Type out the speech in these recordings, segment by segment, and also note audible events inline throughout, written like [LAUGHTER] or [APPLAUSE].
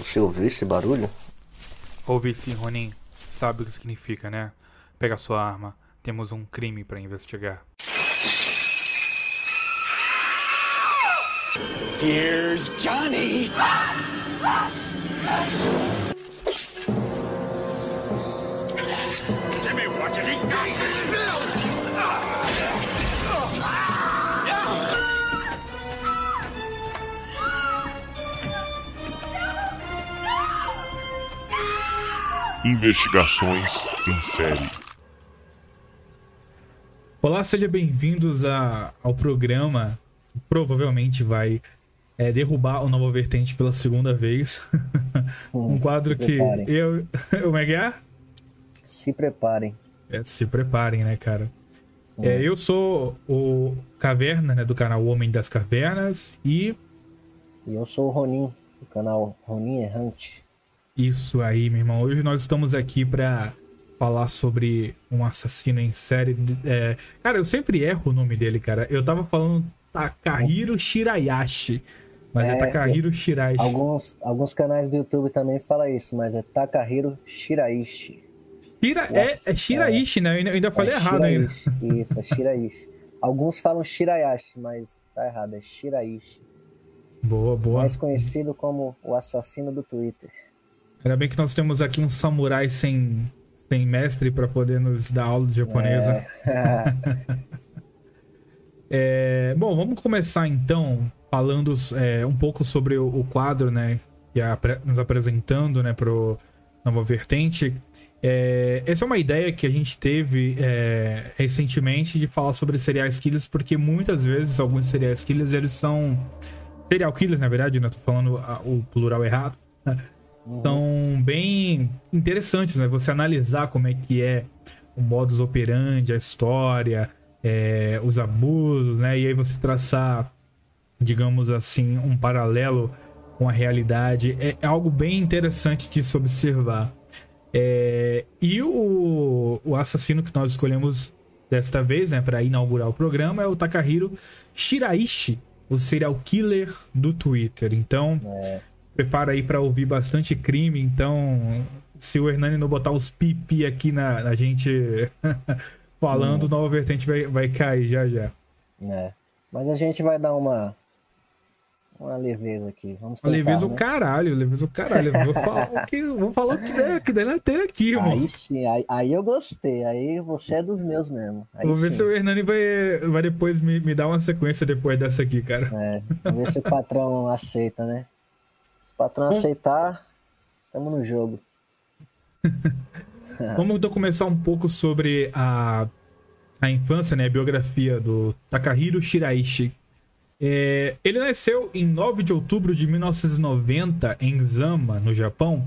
Você ouviu esse barulho? Ouvi sim, Ronin. Sabe o que significa, né? Pega sua arma. Temos um crime para investigar. Here's Johnny. Give me one of these guys. Investigações em série. Olá, sejam bem-vindos ao programa que provavelmente vai é, derrubar o Nova Vertente pela segunda vez. [LAUGHS] um quadro que eu. [LAUGHS] Como é que é? Se preparem. É, se preparem, né, cara? É, eu sou o Caverna, né, do canal Homem das Cavernas, e E eu sou o Ronin, do canal Ronin Errante. Isso aí, meu irmão. Hoje nós estamos aqui pra falar sobre um assassino em série. é, Cara, eu sempre erro o nome dele, cara. Eu tava falando Takahiro Shirayashi, mas é, É, Takahiro Shiraishi. Alguns, alguns canais do YouTube também falam isso, mas é Takahiro Shiraishi. Shira... É, é Shiraishi, né? Eu ainda, falei é errado ainda. Isso, é Shiraishi. Alguns falam Shirayashi, mas tá errado, é Shiraishi. Boa, boa. Mais conhecido como o assassino do Twitter. Ainda bem que nós temos aqui um samurai sem, sem mestre pra poder nos dar aula de japonesa. É. [LAUGHS] É, bom, vamos começar então falando é, um pouco sobre o, o quadro, né? Que é apre- nos apresentando, né, pro Nova Vertente. É, essa é uma ideia que a gente teve é, recentemente de falar sobre serial killers, porque muitas vezes alguns serial killers eles são serial killers, na verdade, né? Tô falando a- o plural errado. São bem interessantes, né? Você analisar como é que é o modus operandi, a história, é, os abusos, né? E aí você traçar, digamos assim, um paralelo com a realidade. É, é algo bem interessante de se observar. É, e o, o assassino que nós escolhemos desta vez, né, para inaugurar o programa, é o Takahiro Shiraishi, o serial killer do Twitter. Então, prepara aí para ouvir bastante crime. Então, se o Hernani não botar os pipi aqui na, na gente [LAUGHS] falando, Nova Vertente vai, vai cair já já. É. Mas a gente vai dar uma uma leveza aqui. Vamos tentar, Leveza o né? caralho, leveza o caralho. Vou falar o que, vou falar o que der, que der na telha aqui, irmão. Aí sim, aí, aí eu gostei. Aí você é dos meus mesmo. Aí Vou ver sim. se o Hernani vai, vai depois me, me dar uma sequência depois dessa aqui, cara. É, vamos ver se o patrão aceita, né? Patrão Bom. aceitar, tamo no jogo. [LAUGHS] Vamos então começar um pouco sobre a, a infância, né? A biografia do Takahiro Shiraishi. É, ele nasceu em 9 de outubro de 1990 em Zama, no Japão.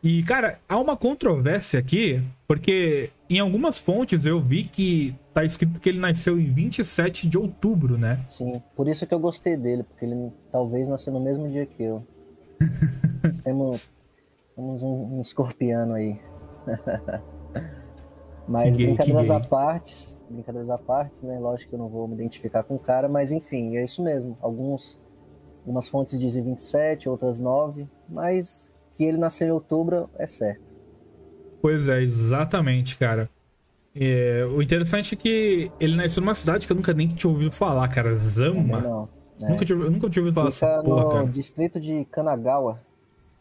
E, cara, há uma controvérsia aqui, porque em algumas fontes eu vi que tá escrito que ele nasceu em 27 de outubro, né? Sim, por isso que eu gostei dele, porque ele talvez nasceu no mesmo dia que eu. [LAUGHS] temos temos um, um escorpiano aí. [LAUGHS] mas gay, brincadeiras à parte, brincadeiras à parte, né? Lógico que eu não vou me identificar com o cara, mas enfim, é isso mesmo. Alguns, algumas fontes dizem 27, outras 9, mas que ele nasceu em outubro é certo. Pois é, exatamente, cara. É, o interessante é que ele nasceu numa cidade que eu nunca nem tinha ouvido falar, cara. Zama. Não, né? Nunca, eu nunca tinha ouvido falar Fica dessa porra, no cara. distrito de Kanagawa,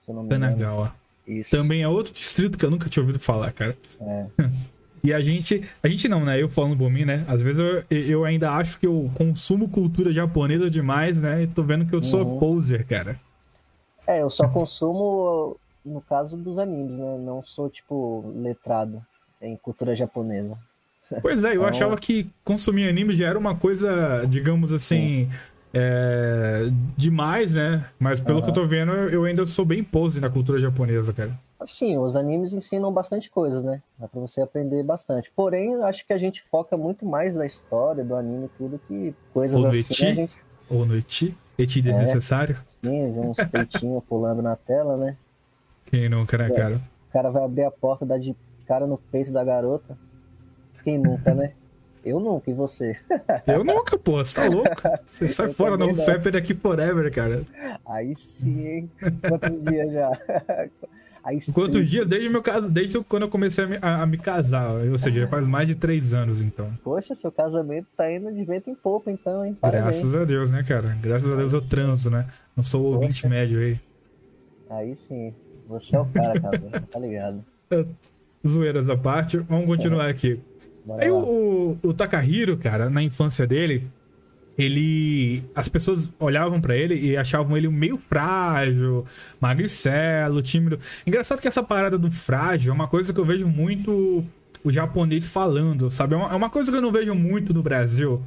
se eu não me engano. Kanagawa. Isso. Também é outro distrito que eu nunca tinha ouvido falar, cara. É. [LAUGHS] E a gente. A gente não, né? Eu falando por mim, né? Às vezes eu, eu ainda acho que eu consumo cultura japonesa demais, né? E tô vendo que eu sou Uhum. poser, cara. É, eu só [LAUGHS] consumo no caso dos animes, né? Não sou, tipo, letrado em cultura japonesa. Pois é, eu Então- achava que consumir anime já era uma coisa, digamos assim. É, demais, né? Mas pelo que eu tô vendo, eu ainda sou bem pose na cultura japonesa, cara. Assim, os animes ensinam bastante coisas, né? Dá pra você aprender bastante. Porém, acho que a gente foca muito mais na história do anime e tudo que coisas Ou assim eti. a gente Ou no eti, eti É. desnecessário. sim, vê uns peitinhos [LAUGHS] pulando na tela, né? Quem nunca, né, cara? O cara vai abrir a porta, dá de cara no peito da garota. Quem nunca, né? Eu nunca, e você? [LAUGHS] Eu nunca, pô, você tá louco? Você sai Eu fora, novo não. Fepper aqui forever, cara. Aí sim, hein? Quantos [LAUGHS] dias já? Quantos dias? Desde, meu caso, desde quando eu comecei a me, a- a me casar. Ou seja, já faz [LAUGHS] mais de três anos, então. Poxa, seu casamento tá indo de vento em pouco, então, hein? Parabéns. Graças a Deus, né, cara? Graças a Deus eu transo, né? Não sou o ouvinte médio aí. Aí sim. Você é o cara, cara. tá ligado? Zoeiras à parte, vamos continuar aqui. Aí o, o, o Takahiro, cara, na infância dele, ele. As pessoas olhavam pra ele e achavam ele meio frágil, magricelo, tímido. Engraçado que essa parada do frágil é uma coisa que eu vejo muito o japonês falando, sabe? É uma, é coisa que eu não vejo muito no Brasil.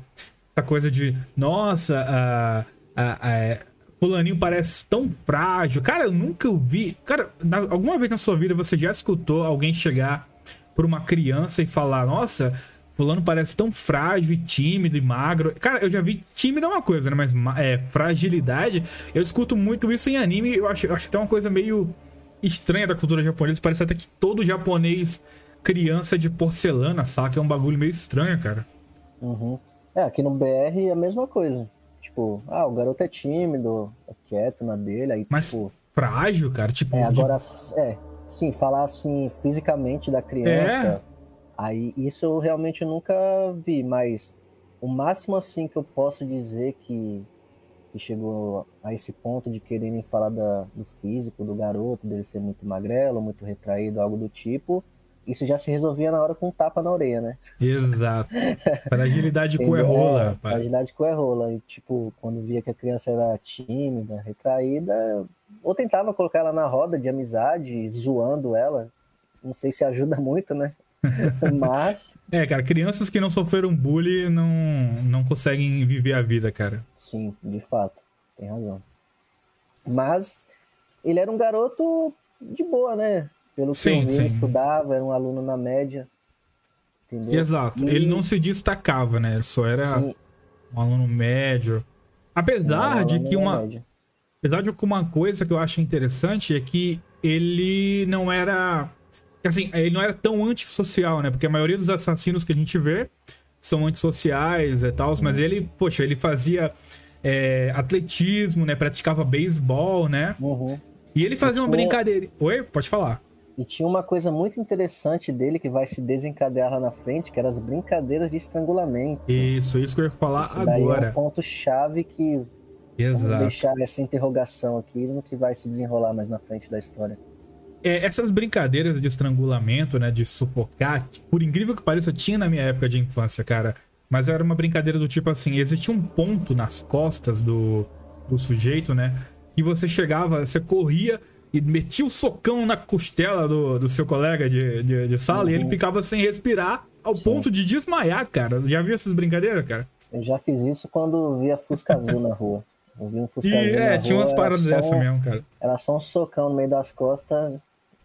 Essa coisa de, nossa, a, a, a- Fulaninho parece tão frágil. Cara, eu nunca ouvi. Cara, na- alguma vez na sua vida você já escutou alguém chegar por uma criança e falar: Nossa, Fulano parece tão frágil e tímido e magro. Cara, eu já vi tímido é uma coisa, né? Mas ma- é, fragilidade. Eu escuto muito isso em anime. Eu acho, eu acho até uma coisa meio estranha da cultura japonesa. Parece até que todo japonês criança de porcelana, saca? É um bagulho meio estranho, cara. Uhum. É, aqui no BR é a mesma coisa. Tipo, ah, o garoto é tímido, é quieto na dele, aí, Mas tipo. frágil, cara. Tipo, É, de- agora, é, sim, falar assim fisicamente da criança, É. aí isso eu realmente nunca vi, mas o máximo assim que eu posso dizer que, que chegou a esse ponto de quererem falar da- do físico do garoto, dele ser muito magrelo, muito retraído, algo do tipo, isso já se resolvia na hora com um tapa na orelha, né? Exato. [LAUGHS] Fragilidade com Entendeu? errola, É, rapaz. Fragilidade com errola. E, tipo, quando via que a criança era tímida, retraída, ou tentava colocar ela na roda de amizade, zoando ela. Não sei se ajuda muito, né? [LAUGHS] Mas, É, cara, crianças que não sofreram bullying não, não conseguem viver a vida, cara. sim, de fato, tem razão. Mas ele era um garoto de boa, né? Pelo que Sim, eu vi, sim. estudava, era um aluno na média. Entendeu? Exato. E- Ele não se destacava, né? Ele só era Sim, um aluno médio. Apesar um de aluno que na uma. Apesar de uma coisa que eu acho interessante é que ele não era. Assim, ele não era tão antissocial, né? Porque a maioria dos assassinos que a gente vê são antissociais e tal, mas ele, poxa, ele fazia é, atletismo, né? Praticava beisebol, né? Uhum. E ele fazia uma brincadeira. Oi? Pode falar. E tinha uma coisa muito interessante dele que vai se desencadear lá na frente, que eram as brincadeiras de estrangulamento. Isso, isso que eu ia falar Isso daí é agora. um ponto-chave que vamos Exato. deixar essa interrogação aqui no que vai se desenrolar mais na frente da história. É, essas brincadeiras de estrangulamento, né? De sufocar, por incrível que pareça, tinha na minha época de infância, cara. Mas era uma brincadeira do tipo assim: existia um ponto nas costas do, do sujeito, né? Que você chegava, você corria e metia o socão na costela do, do seu colega de, de, de sala e ele Uhum. ficava sem respirar ao ponto de desmaiar, cara. Já viu essas brincadeiras, cara? Eu já fiz isso quando via Fusca Azul na rua. Eu vi um E é, tinha rua, umas paradas dessa um- mesmo, cara. Era só um socão no meio das costas, a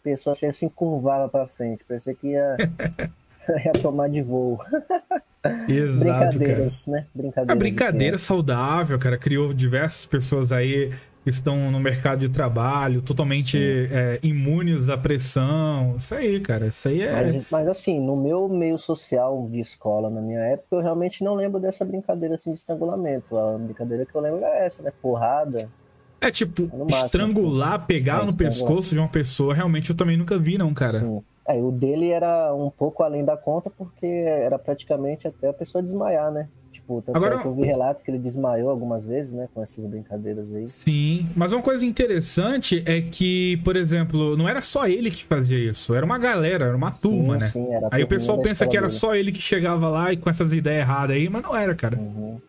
pessoa chega assim, curvava pra frente. Parecia que ia, [LAUGHS] ia tomar de voo. [LAUGHS] Exato, cara. Brincadeiras, né? Brincadeiras. A de brincadeira saudável, cara, criou diversas pessoas aí estão no mercado de trabalho, totalmente é, imunes à pressão. Isso aí, cara, isso aí é. Mas, mas assim, no meu meio social de escola, na minha época, eu realmente não lembro dessa brincadeira assim de estrangulamento. A brincadeira que eu lembro é essa, né? Porrada. É tipo, no máximo, estrangular, pegar É, no pescoço de uma pessoa, realmente eu também nunca vi, não, cara. Assim. É, o dele era um pouco além da conta, porque era praticamente até a pessoa desmaiar, né? Tipo, tanto Agora- é que eu vi relatos que ele desmaiou algumas vezes, né? Com essas brincadeiras aí. Sim, mas uma coisa interessante é que, por exemplo, não era só ele que fazia isso, era uma galera, era uma turma, sim, né? Sim, era Aí o pessoal pensa que era dele. só ele que chegava lá e com essas ideias erradas aí, mas não era, cara. Uhum.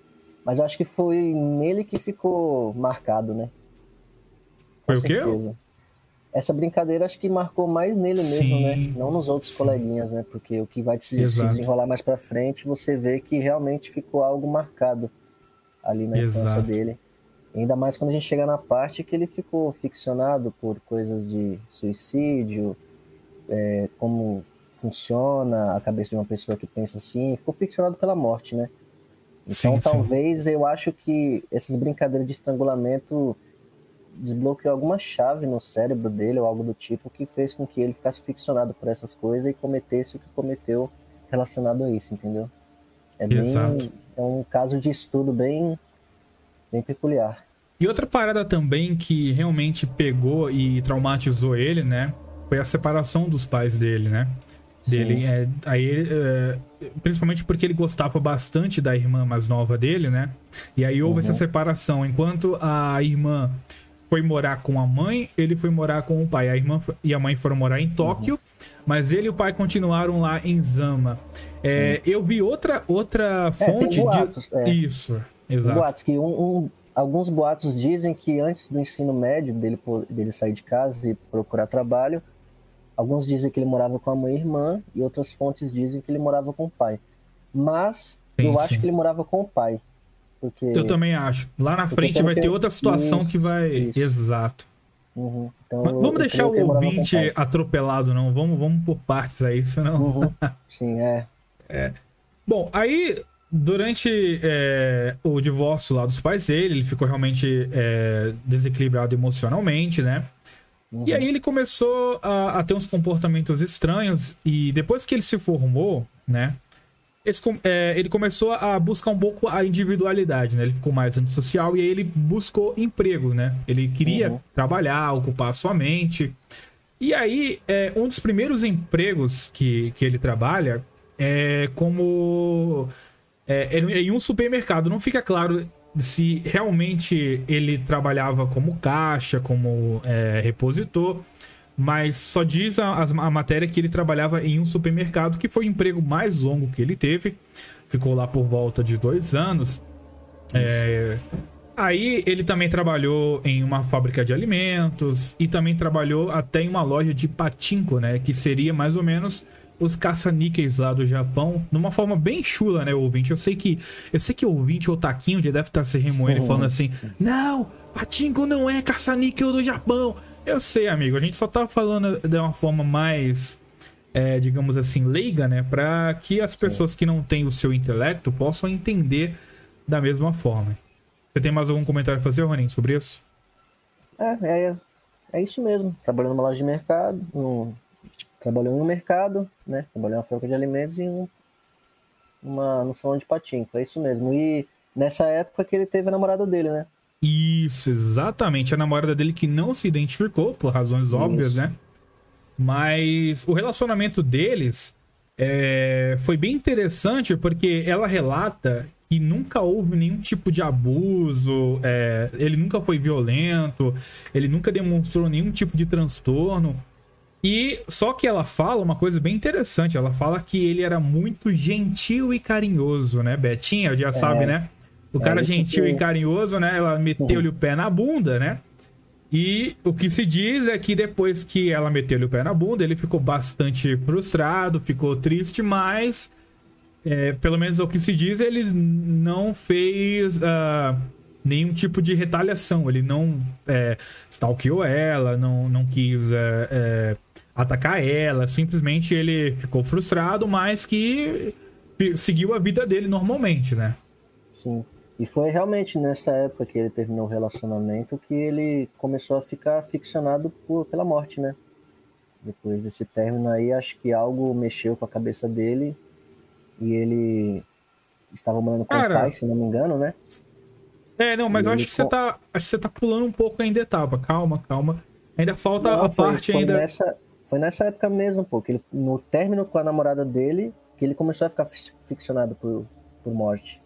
Mas eu acho que foi nele que ficou marcado, né? Com Foi o quê? Essa brincadeira acho que marcou mais nele Sim, mesmo, né? Não nos outros sim. coleguinhas, né? Porque o que vai se, Exato. desenrolar mais pra frente, você vê que realmente ficou algo marcado ali na infância Exato. dele. Ainda mais quando a gente chega na parte que ele ficou ficcionado por coisas de suicídio, é, como funciona a cabeça de uma pessoa que pensa assim, ficou ficcionado pela morte, né? Então sim. talvez eu acho que essas brincadeiras de estrangulamento desbloqueou alguma chave no cérebro dele ou algo do tipo que fez com que ele ficasse ficcionado por essas coisas e cometesse o que cometeu relacionado a isso, entendeu? É, bem, Exato. é um caso de estudo bem, bem peculiar. E outra parada também que realmente pegou e traumatizou ele, né? Foi a separação dos pais dele, né? Dele. É, aí, é, principalmente porque ele gostava bastante da irmã mais nova dele, né? E aí houve essa separação. Enquanto a irmã foi morar com a mãe, ele foi morar com o pai. A irmã e a mãe foram morar em Tóquio, mas ele e o pai continuaram lá em Zama. É, Eu vi outra, outra fonte tem boatos, de. é. Isso, exato. Boatos que um, um- alguns boatos dizem que antes do ensino médio dele, dele sair de casa e procurar trabalho, alguns dizem que ele morava com a mãe e irmã e outras fontes dizem que ele morava com o pai. Mas Sim, eu sim. acho que ele morava com o pai. Porque Eu também acho. Lá na frente vai ter eu- outra situação Isso, que vai. isso. Exato. Uhum. Então, eu- vamos eu deixar o ouvinte atropelado, não. Vamos, vamos por partes aí, senão. Uhum. [LAUGHS] Sim, é. Bom, aí durante é, o divórcio lá dos pais dele, ele ficou realmente é, desequilibrado emocionalmente, né? E aí ele começou a, a ter uns comportamentos estranhos e depois que ele se formou, né? Esse é, ele começou a buscar um pouco a individualidade, né? Ele ficou mais antissocial e aí ele buscou emprego, né? Ele queria Uhum. trabalhar, ocupar a sua mente. E aí, é, um dos primeiros empregos que, que ele trabalha é como é, ele- em um supermercado. Não fica claro se realmente ele trabalhava como caixa, como é, repositor, mas só diz a, a matéria que ele trabalhava em um supermercado, que foi o emprego mais longo que ele teve. Ficou lá por volta de dois anos. É, Aí ele também trabalhou em uma fábrica de alimentos e também trabalhou até em uma loja de patinco, né? Que seria mais ou menos os caça-níqueis lá do Japão, numa forma bem chula, né, ouvinte? Eu sei que eu sei que o ouvinte ou taquinho já deve estar se remoendo e falando assim: "Não, patinco não é caça-níquel do Japão". Eu sei, amigo, a gente só tá falando de uma forma mais é, digamos assim, leiga, né? Para que as pessoas que não têm o seu intelecto possam entender da mesma forma. Você tem mais algum comentário a fazer, Ronin, sobre isso? É, é, é isso mesmo. Trabalhou numa loja de mercado, num, trabalhou em um mercado, né? Trabalhou em uma fábrica de alimentos e um, uma, no salão de patinco. É isso mesmo. E nessa época que ele teve a namorada dele, né? Isso, exatamente. A namorada dele que não se identificou, por razões óbvias, né? Mas o relacionamento deles é, foi bem interessante porque ela relata que nunca houve nenhum tipo de abuso, é, ele nunca foi violento, ele nunca demonstrou nenhum tipo de transtorno. E só que ela fala uma coisa bem interessante. Ela fala que ele era muito gentil e carinhoso, né, Betinha? Já sabe, né? O cara isso gentil que- e carinhoso, né? Ela meteu-lhe o pé na bunda, né? E o que se diz é que depois que ela meteu-lhe o pé na bunda, ele ficou bastante frustrado, ficou triste, mas é, pelo menos o que se diz, ele não fez ah, nenhum tipo de retaliação. Ele não é, stalkeou ela, não, não quis é, é, atacar ela. Simplesmente ele ficou frustrado, mas que seguiu a vida dele normalmente, né? Sim. E foi realmente nessa época que ele terminou o relacionamento que ele começou a ficar ficcionado por, pela morte, né? Depois desse término aí, acho que algo mexeu com a cabeça dele e ele estava morando com Cara. o pai, se não me engano, né? É, não, mas eu Ele acho que você com- tá. Acho que você tá pulando um pouco ainda a etapa. Calma, calma. Ainda falta Não, a foi, parte foi ainda. Nessa, foi nessa época mesmo, pô, que ele, no término com a namorada dele, que ele começou a ficar fi- ficcionado por, por morte.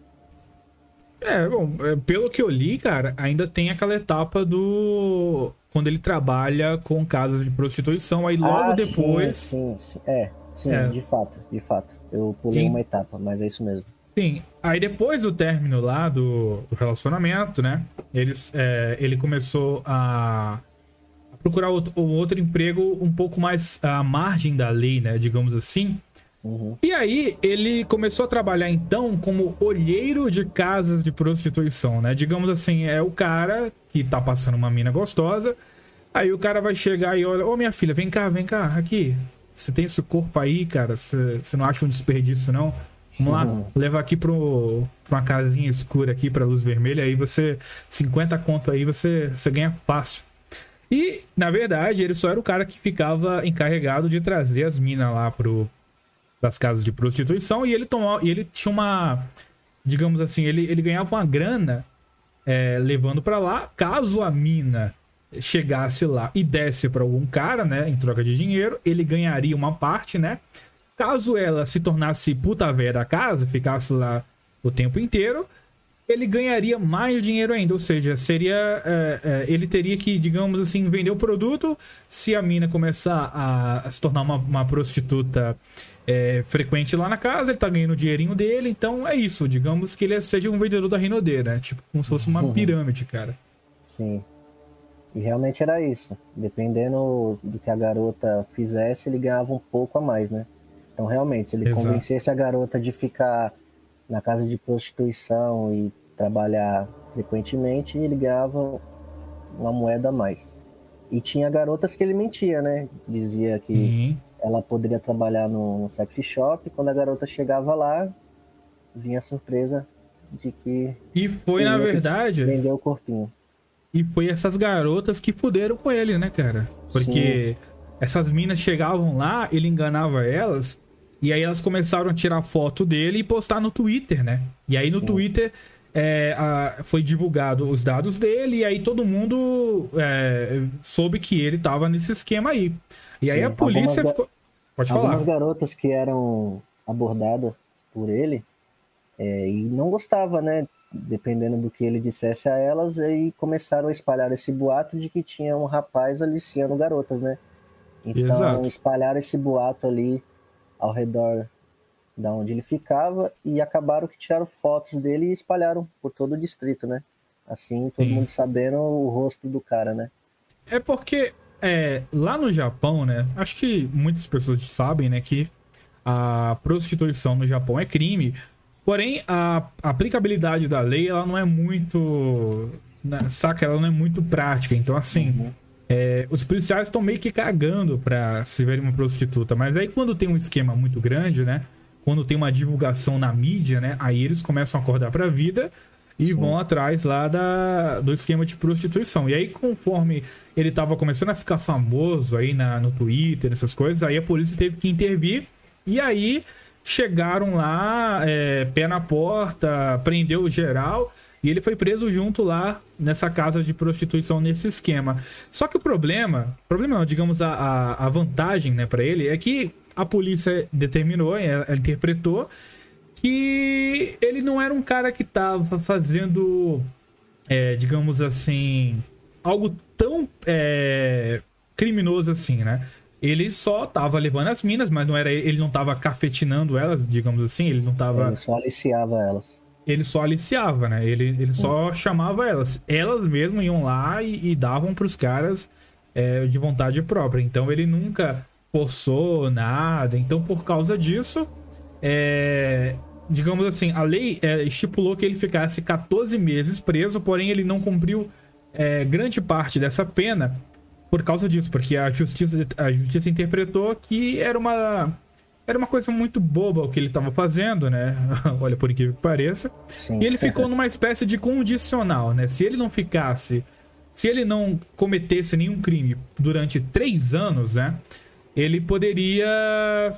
É, bom, é, pelo que eu li, cara, ainda tem aquela etapa do. Quando ele trabalha com casas de prostituição, aí logo Ah, depois. Sim, sim, sim. É, sim, É. de fato, de fato. Eu pulei uma etapa, mas é isso mesmo. Sim, aí depois do término lá do, do relacionamento, né? Eles, é, ele começou a, procurar outro, outro emprego um pouco mais à margem da lei, né? Digamos assim. Uhum. E aí ele começou a trabalhar então como olheiro de casas de prostituição, né? Digamos assim, é o cara que tá passando uma mina gostosa. Aí o cara vai chegar e olha, ô minha filha, vem cá, vem cá, aqui. Você tem esse corpo aí, cara? Você você não acha um desperdício, não? Vamos lá, Uhum. levar aqui pro, pra uma casinha escura aqui pra luz vermelha, aí você. 50 conto aí, você, você ganha fácil. E, na verdade, ele só era o cara que ficava encarregado de trazer as minas lá pro, das casas de prostituição e ele tomou, e ele tinha uma, digamos assim, ele, ele ganhava uma grana é, levando pra lá, caso a mina chegasse lá e desse pra algum cara, né, em troca de dinheiro, ele ganharia uma parte, né? Caso ela se tornasse puta velha da casa, ficasse lá o tempo inteiro, ele ganharia mais dinheiro ainda. Ou seja, seria. É, é, ele teria que, digamos assim, vender o produto. Se a mina começar a, a se tornar uma, uma prostituta é, frequente lá na casa, ele tá ganhando o dinheirinho dele. Então é isso. Digamos que ele seja um vendedor da Rinodeira, né? Tipo, como se fosse uma Uhum. pirâmide, cara. Sim. E realmente era isso. Dependendo do que a garota fizesse, ele ganhava um pouco a mais, né? Então, realmente, se ele Exato. convencesse a garota de ficar na casa de prostituição e trabalhar frequentemente, ele ganhava uma moeda a mais. E tinha garotas que ele mentia, né? Dizia que Sim. Ela poderia trabalhar no, sexy shop. Quando a garota chegava lá, vinha a surpresa de que E foi, na Sim, verdade. vendeu o corpinho. E foi essas garotas que fuderam com ele, né, cara? Porque essas minas chegavam lá, ele enganava elas, e aí elas começaram a tirar foto dele e postar no Twitter, né? E aí no Sim. Twitter é, a- foi divulgado os dados dele, e aí todo mundo é, soube que ele tava nesse esquema aí. E aí Sim, a polícia algumas ficou. Pode Algumas falar. garotas que eram abordadas por ele é, e não gostava, né? Dependendo do que ele dissesse a elas, aí começaram a espalhar esse boato de que tinha um rapaz aliciando garotas, né? Então Exato. espalharam esse boato ali ao redor da onde ele ficava e acabaram que tiraram fotos dele e espalharam por todo o distrito, né? Assim, todo Sim. mundo sabendo o rosto do cara, né? É porque é, lá no Japão, né? Acho que muitas pessoas sabem, né? Que a prostituição no Japão é crime. Porém, a aplicabilidade da lei, ela não é muito. né, Saca? Ela não é muito prática. Então, assim. é, os policiais estão meio que cagando pra se verem uma prostituta. Mas aí, quando tem um esquema muito grande, né? Quando tem uma divulgação na mídia, né? Aí eles começam a acordar pra vida e vão atrás lá da, do esquema de prostituição. E aí, conforme ele tava começando a ficar famoso aí na, no Twitter, essas coisas, aí a polícia teve que intervir. E aí chegaram lá, é, pé na porta, prendeu o geral. E ele foi preso junto lá nessa casa de prostituição, nesse esquema. Só que o problema, problema não, digamos, a, a, a vantagem né, para ele é que a polícia determinou, ela, ela interpretou que ele não era um cara que tava fazendo, é, digamos assim, algo tão é, criminoso assim, né? Ele só tava levando as minas, mas não era ele não tava cafetinando elas, digamos assim, ele não tava Ele só aliciava elas. ele só aliciava, né? Ele, ele só chamava elas. Elas mesmo iam lá e, e davam pros caras é, de vontade própria. Então ele nunca forçou nada. Então, por causa disso, é, digamos assim, a lei é, estipulou que ele ficasse 14 meses preso, porém ele não cumpriu é, grande parte dessa pena por causa disso, porque a justiça, a justiça interpretou que era uma. Era uma coisa muito boba o que ele estava fazendo, né? [LAUGHS] Olha, por incrível que pareça. Sim. E ele ficou numa espécie de condicional, né? Se ele não ficasse. Se ele não cometesse nenhum crime durante três anos, né? Ele poderia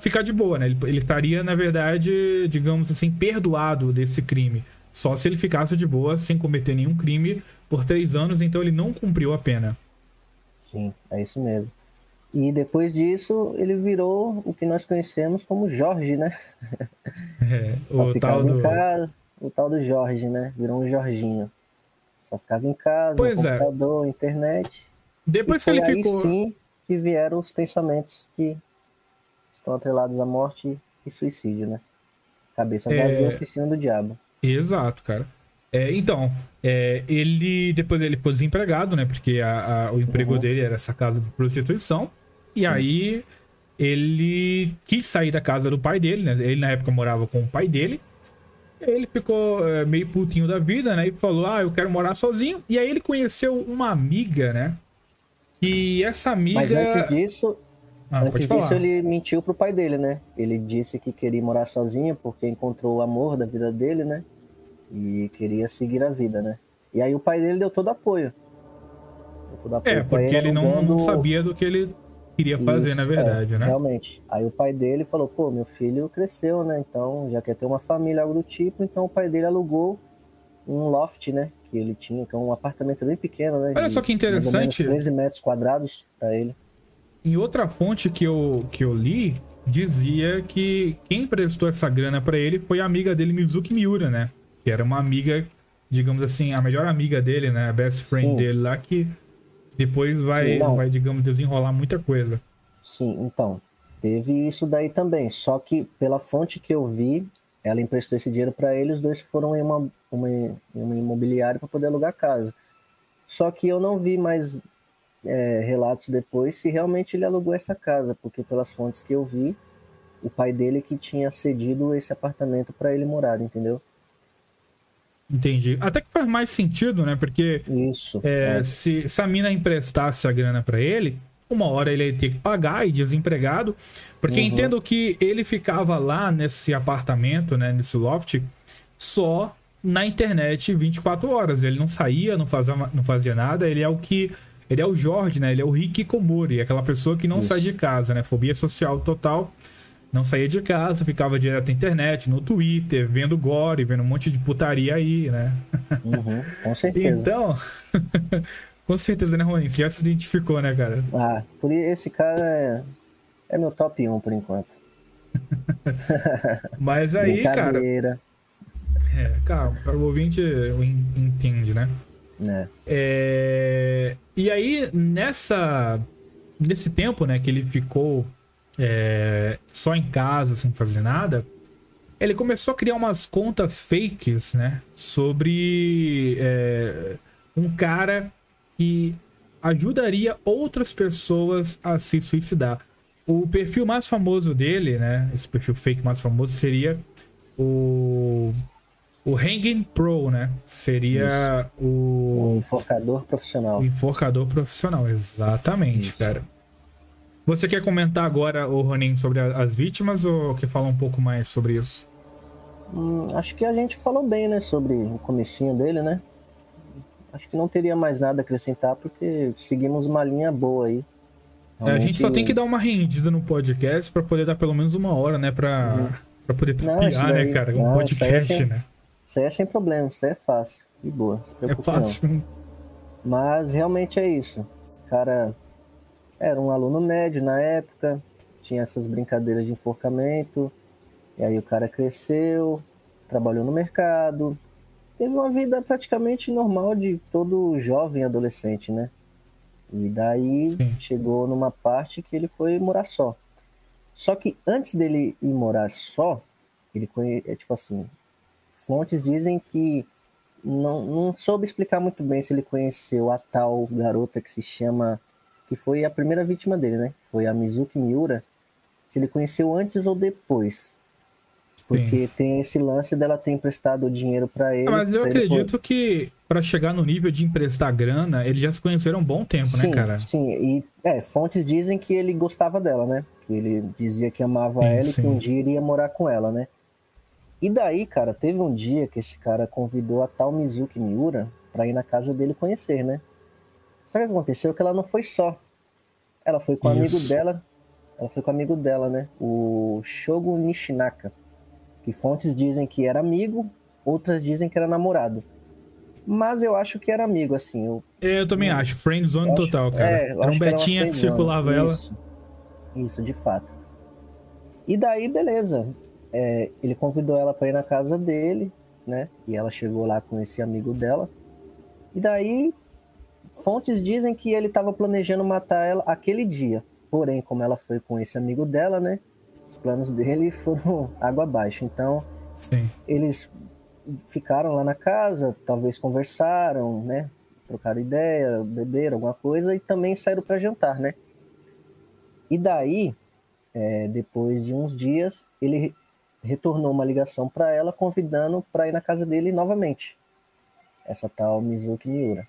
ficar de boa, né? Ele, ele estaria, na verdade, digamos assim, perdoado desse crime. Só se ele ficasse de boa, sem cometer nenhum crime por três anos, então ele não cumpriu a pena. Sim, é isso mesmo. E depois disso, ele virou o que nós conhecemos como Jorge, né? [LAUGHS] É, Só o tal do. casa, o tal do Jorge, né? Virou um Jorginho. Só ficava em casa, Pois é. computador, internet. Depois que ele ficou. sim que vieram os pensamentos que estão atrelados à morte e suicídio, né? Cabeça É. vazia, oficina do diabo. Exato, cara. É, então, é, ele depois ele ficou desempregado, né? Porque a- a- o emprego Uhum. dele era essa casa de prostituição. E aí ele quis sair da casa do pai dele, né? Ele na época morava com o pai dele. Ele ficou é, meio putinho da vida, né? E falou: Ah, eu quero morar sozinho. E aí ele conheceu uma amiga, né? Que essa amiga. Mas antes disso, Ah, antes disso ele mentiu pro pai dele, né? Ele disse que queria morar sozinho porque encontrou o amor da vida dele, né? E queria seguir a vida, né? E aí o pai dele deu todo apoio. Deu todo apoio É, porque ele não, não alugando- sabia do que ele queria fazer, Isso, na verdade, é, né? Realmente. Aí o pai dele falou, pô, meu filho cresceu, né? Então já quer ter uma família, algo do tipo. Então o pai dele alugou um loft, né? Que ele tinha, que é um apartamento bem pequeno, né? Olha de só que interessante. 13 metros quadrados pra ele. Em outra fonte que eu, que eu li, dizia que quem prestou essa grana pra ele foi a amiga dele, Mizuki Miura, né? Que era uma amiga, digamos assim, a melhor amiga dele, né? A best friend Sim. dele lá, que depois vai, Sim, vai, digamos, desenrolar muita coisa. Sim, então, teve isso daí também. Só que pela fonte que eu vi, ela emprestou esse dinheiro para ele, os dois foram em uma, uma, em uma imobiliária para poder alugar a casa. Só que eu não vi mais é, relatos depois se realmente ele alugou essa casa, porque pelas fontes que eu vi, o pai dele que tinha cedido esse apartamento para ele morar, entendeu? Entendi. Até que faz mais sentido, né? Porque Isso. é, é. se, se a mina emprestasse a grana pra ele, uma hora ele ia ter que pagar e desempregado. Porque Uhum. entendo que ele ficava lá nesse apartamento, né? Nesse loft, só na internet 24 horas. Ele não saía, não fazia, não fazia nada. Ele é o que. Ele é o Jorge, né? Ele é o Rick Komori, aquela pessoa que não Isso. sai de casa, né? Fobia social total. Não saía de casa, ficava direto na internet, no Twitter, vendo gore, vendo um monte de putaria aí, né? Uhum, com certeza. Então, [LAUGHS] com certeza, né, Ronin? Você já se identificou, né, cara? Ah, por esse cara é, é meu top 1 por enquanto. [LAUGHS] Mas aí, cara, é, cara, o ouvinte en- entende, né? né? É, E aí, nessa. Nesse tempo, né, que ele ficou é, só em casa, sem fazer nada, ele começou a criar umas contas fakes, né? Sobre é, um cara que ajudaria outras pessoas a se suicidar. O perfil mais famoso dele, né? Esse perfil fake mais famoso seria o. O Hanging Pro, né? Seria o. Um enforcador profissional. O enforcador profissional, exatamente, Isso. cara. Você quer comentar agora, o Ronin, sobre as vítimas ou quer falar um pouco mais sobre isso? Hum, acho que a gente falou bem, né, sobre o comecinho dele, né? Acho que não teria mais nada a acrescentar porque seguimos uma linha boa aí. É, a gente só tem que dar uma rendida no podcast pra poder dar pelo menos uma hora, né? Pra, pra poder tapear, isso né, cara? Um não, isso é podcast, sem- né? Isso aí é sem problema, isso aí é fácil. De boa, se É preocupe não. fácil. Mas realmente é isso. O cara era um aluno médio na época, tinha essas brincadeiras de enforcamento, e aí o cara cresceu, trabalhou no mercado, teve uma vida praticamente normal de todo jovem adolescente, né? E daí Sim. chegou numa parte que ele foi morar só. Só que antes dele ir morar só, ele conhe... é tipo assim, fontes dizem que não, não soube explicar muito bem se ele conheceu a tal garota que se chama. que foi a primeira vítima dele, né? Foi a Mizuki Miura. Se ele conheceu antes ou depois. Porque tem esse lance dela ter emprestado o dinheiro pra ele. Mas eu pra ele acredito que pra chegar no nível de emprestar grana, eles já se conheceram um bom tempo, sim, né, cara? Sim, e é, fontes dizem que ele gostava dela, né? Que ele dizia que amava Sim, ela e sim. que um dia iria morar com ela, né? E daí, cara, teve um dia que esse cara convidou a tal Mizuki Miura pra ir na casa dele conhecer, né? Só que o que aconteceu que ela não foi só. Ela foi com o amigo Isso. dela. Ela foi com o amigo dela, né? O Shogo Nishinaka. Que fontes dizem que era amigo, outras dizem que era namorado. Mas eu acho que era amigo, assim. Eu É, Eu também acho. Friend zone eu acho- total, cara. é, eu era um que Betinha que friendzone. circulava ela. Isso. Isso, de fato. E daí, beleza. É, ele convidou ela para ir na casa dele, né? E ela chegou lá com esse amigo dela. E daí, fontes dizem que ele estava planejando matar ela aquele dia. Porém, como ela foi com esse amigo dela, né? Os planos dele foram [LAUGHS] água abaixo. Então, Sim. eles ficaram lá na casa, talvez conversaram, né? Trocaram ideia, beberam alguma coisa e também saíram para jantar, né? E daí, é, depois de uns dias, ele re- retornou uma ligação para ela convidando para ir na casa dele novamente. Essa tal Mizuki Miura.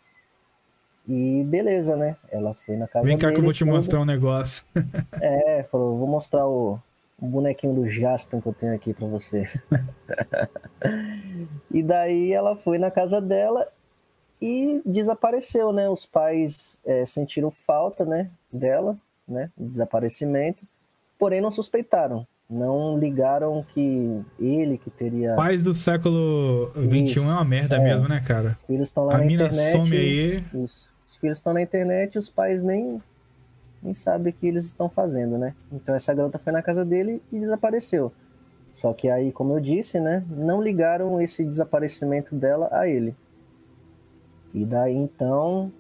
E beleza, né? Ela foi na casa Vem cá dele. que eu vou te mostrar um negócio. [LAUGHS] É, falou, vou mostrar o, o bonequinho do Jasper que eu tenho aqui pra você. [LAUGHS] e daí ela foi na casa dela e desapareceu, né? Os pais é, sentiram falta, né, dela né, o desaparecimento, porém não suspeitaram, não ligaram que ele que teria. Pais do século XXI é uma merda é. mesmo, né, cara? Os filhos estão lá A na mina internet. some aí. Isso. Os filhos estão na internet e os pais nem, nem sabem o que eles estão fazendo, né? Então essa garota foi na casa dele e desapareceu. Só que aí, como eu disse, né? Não ligaram esse desaparecimento dela a ele. E daí então,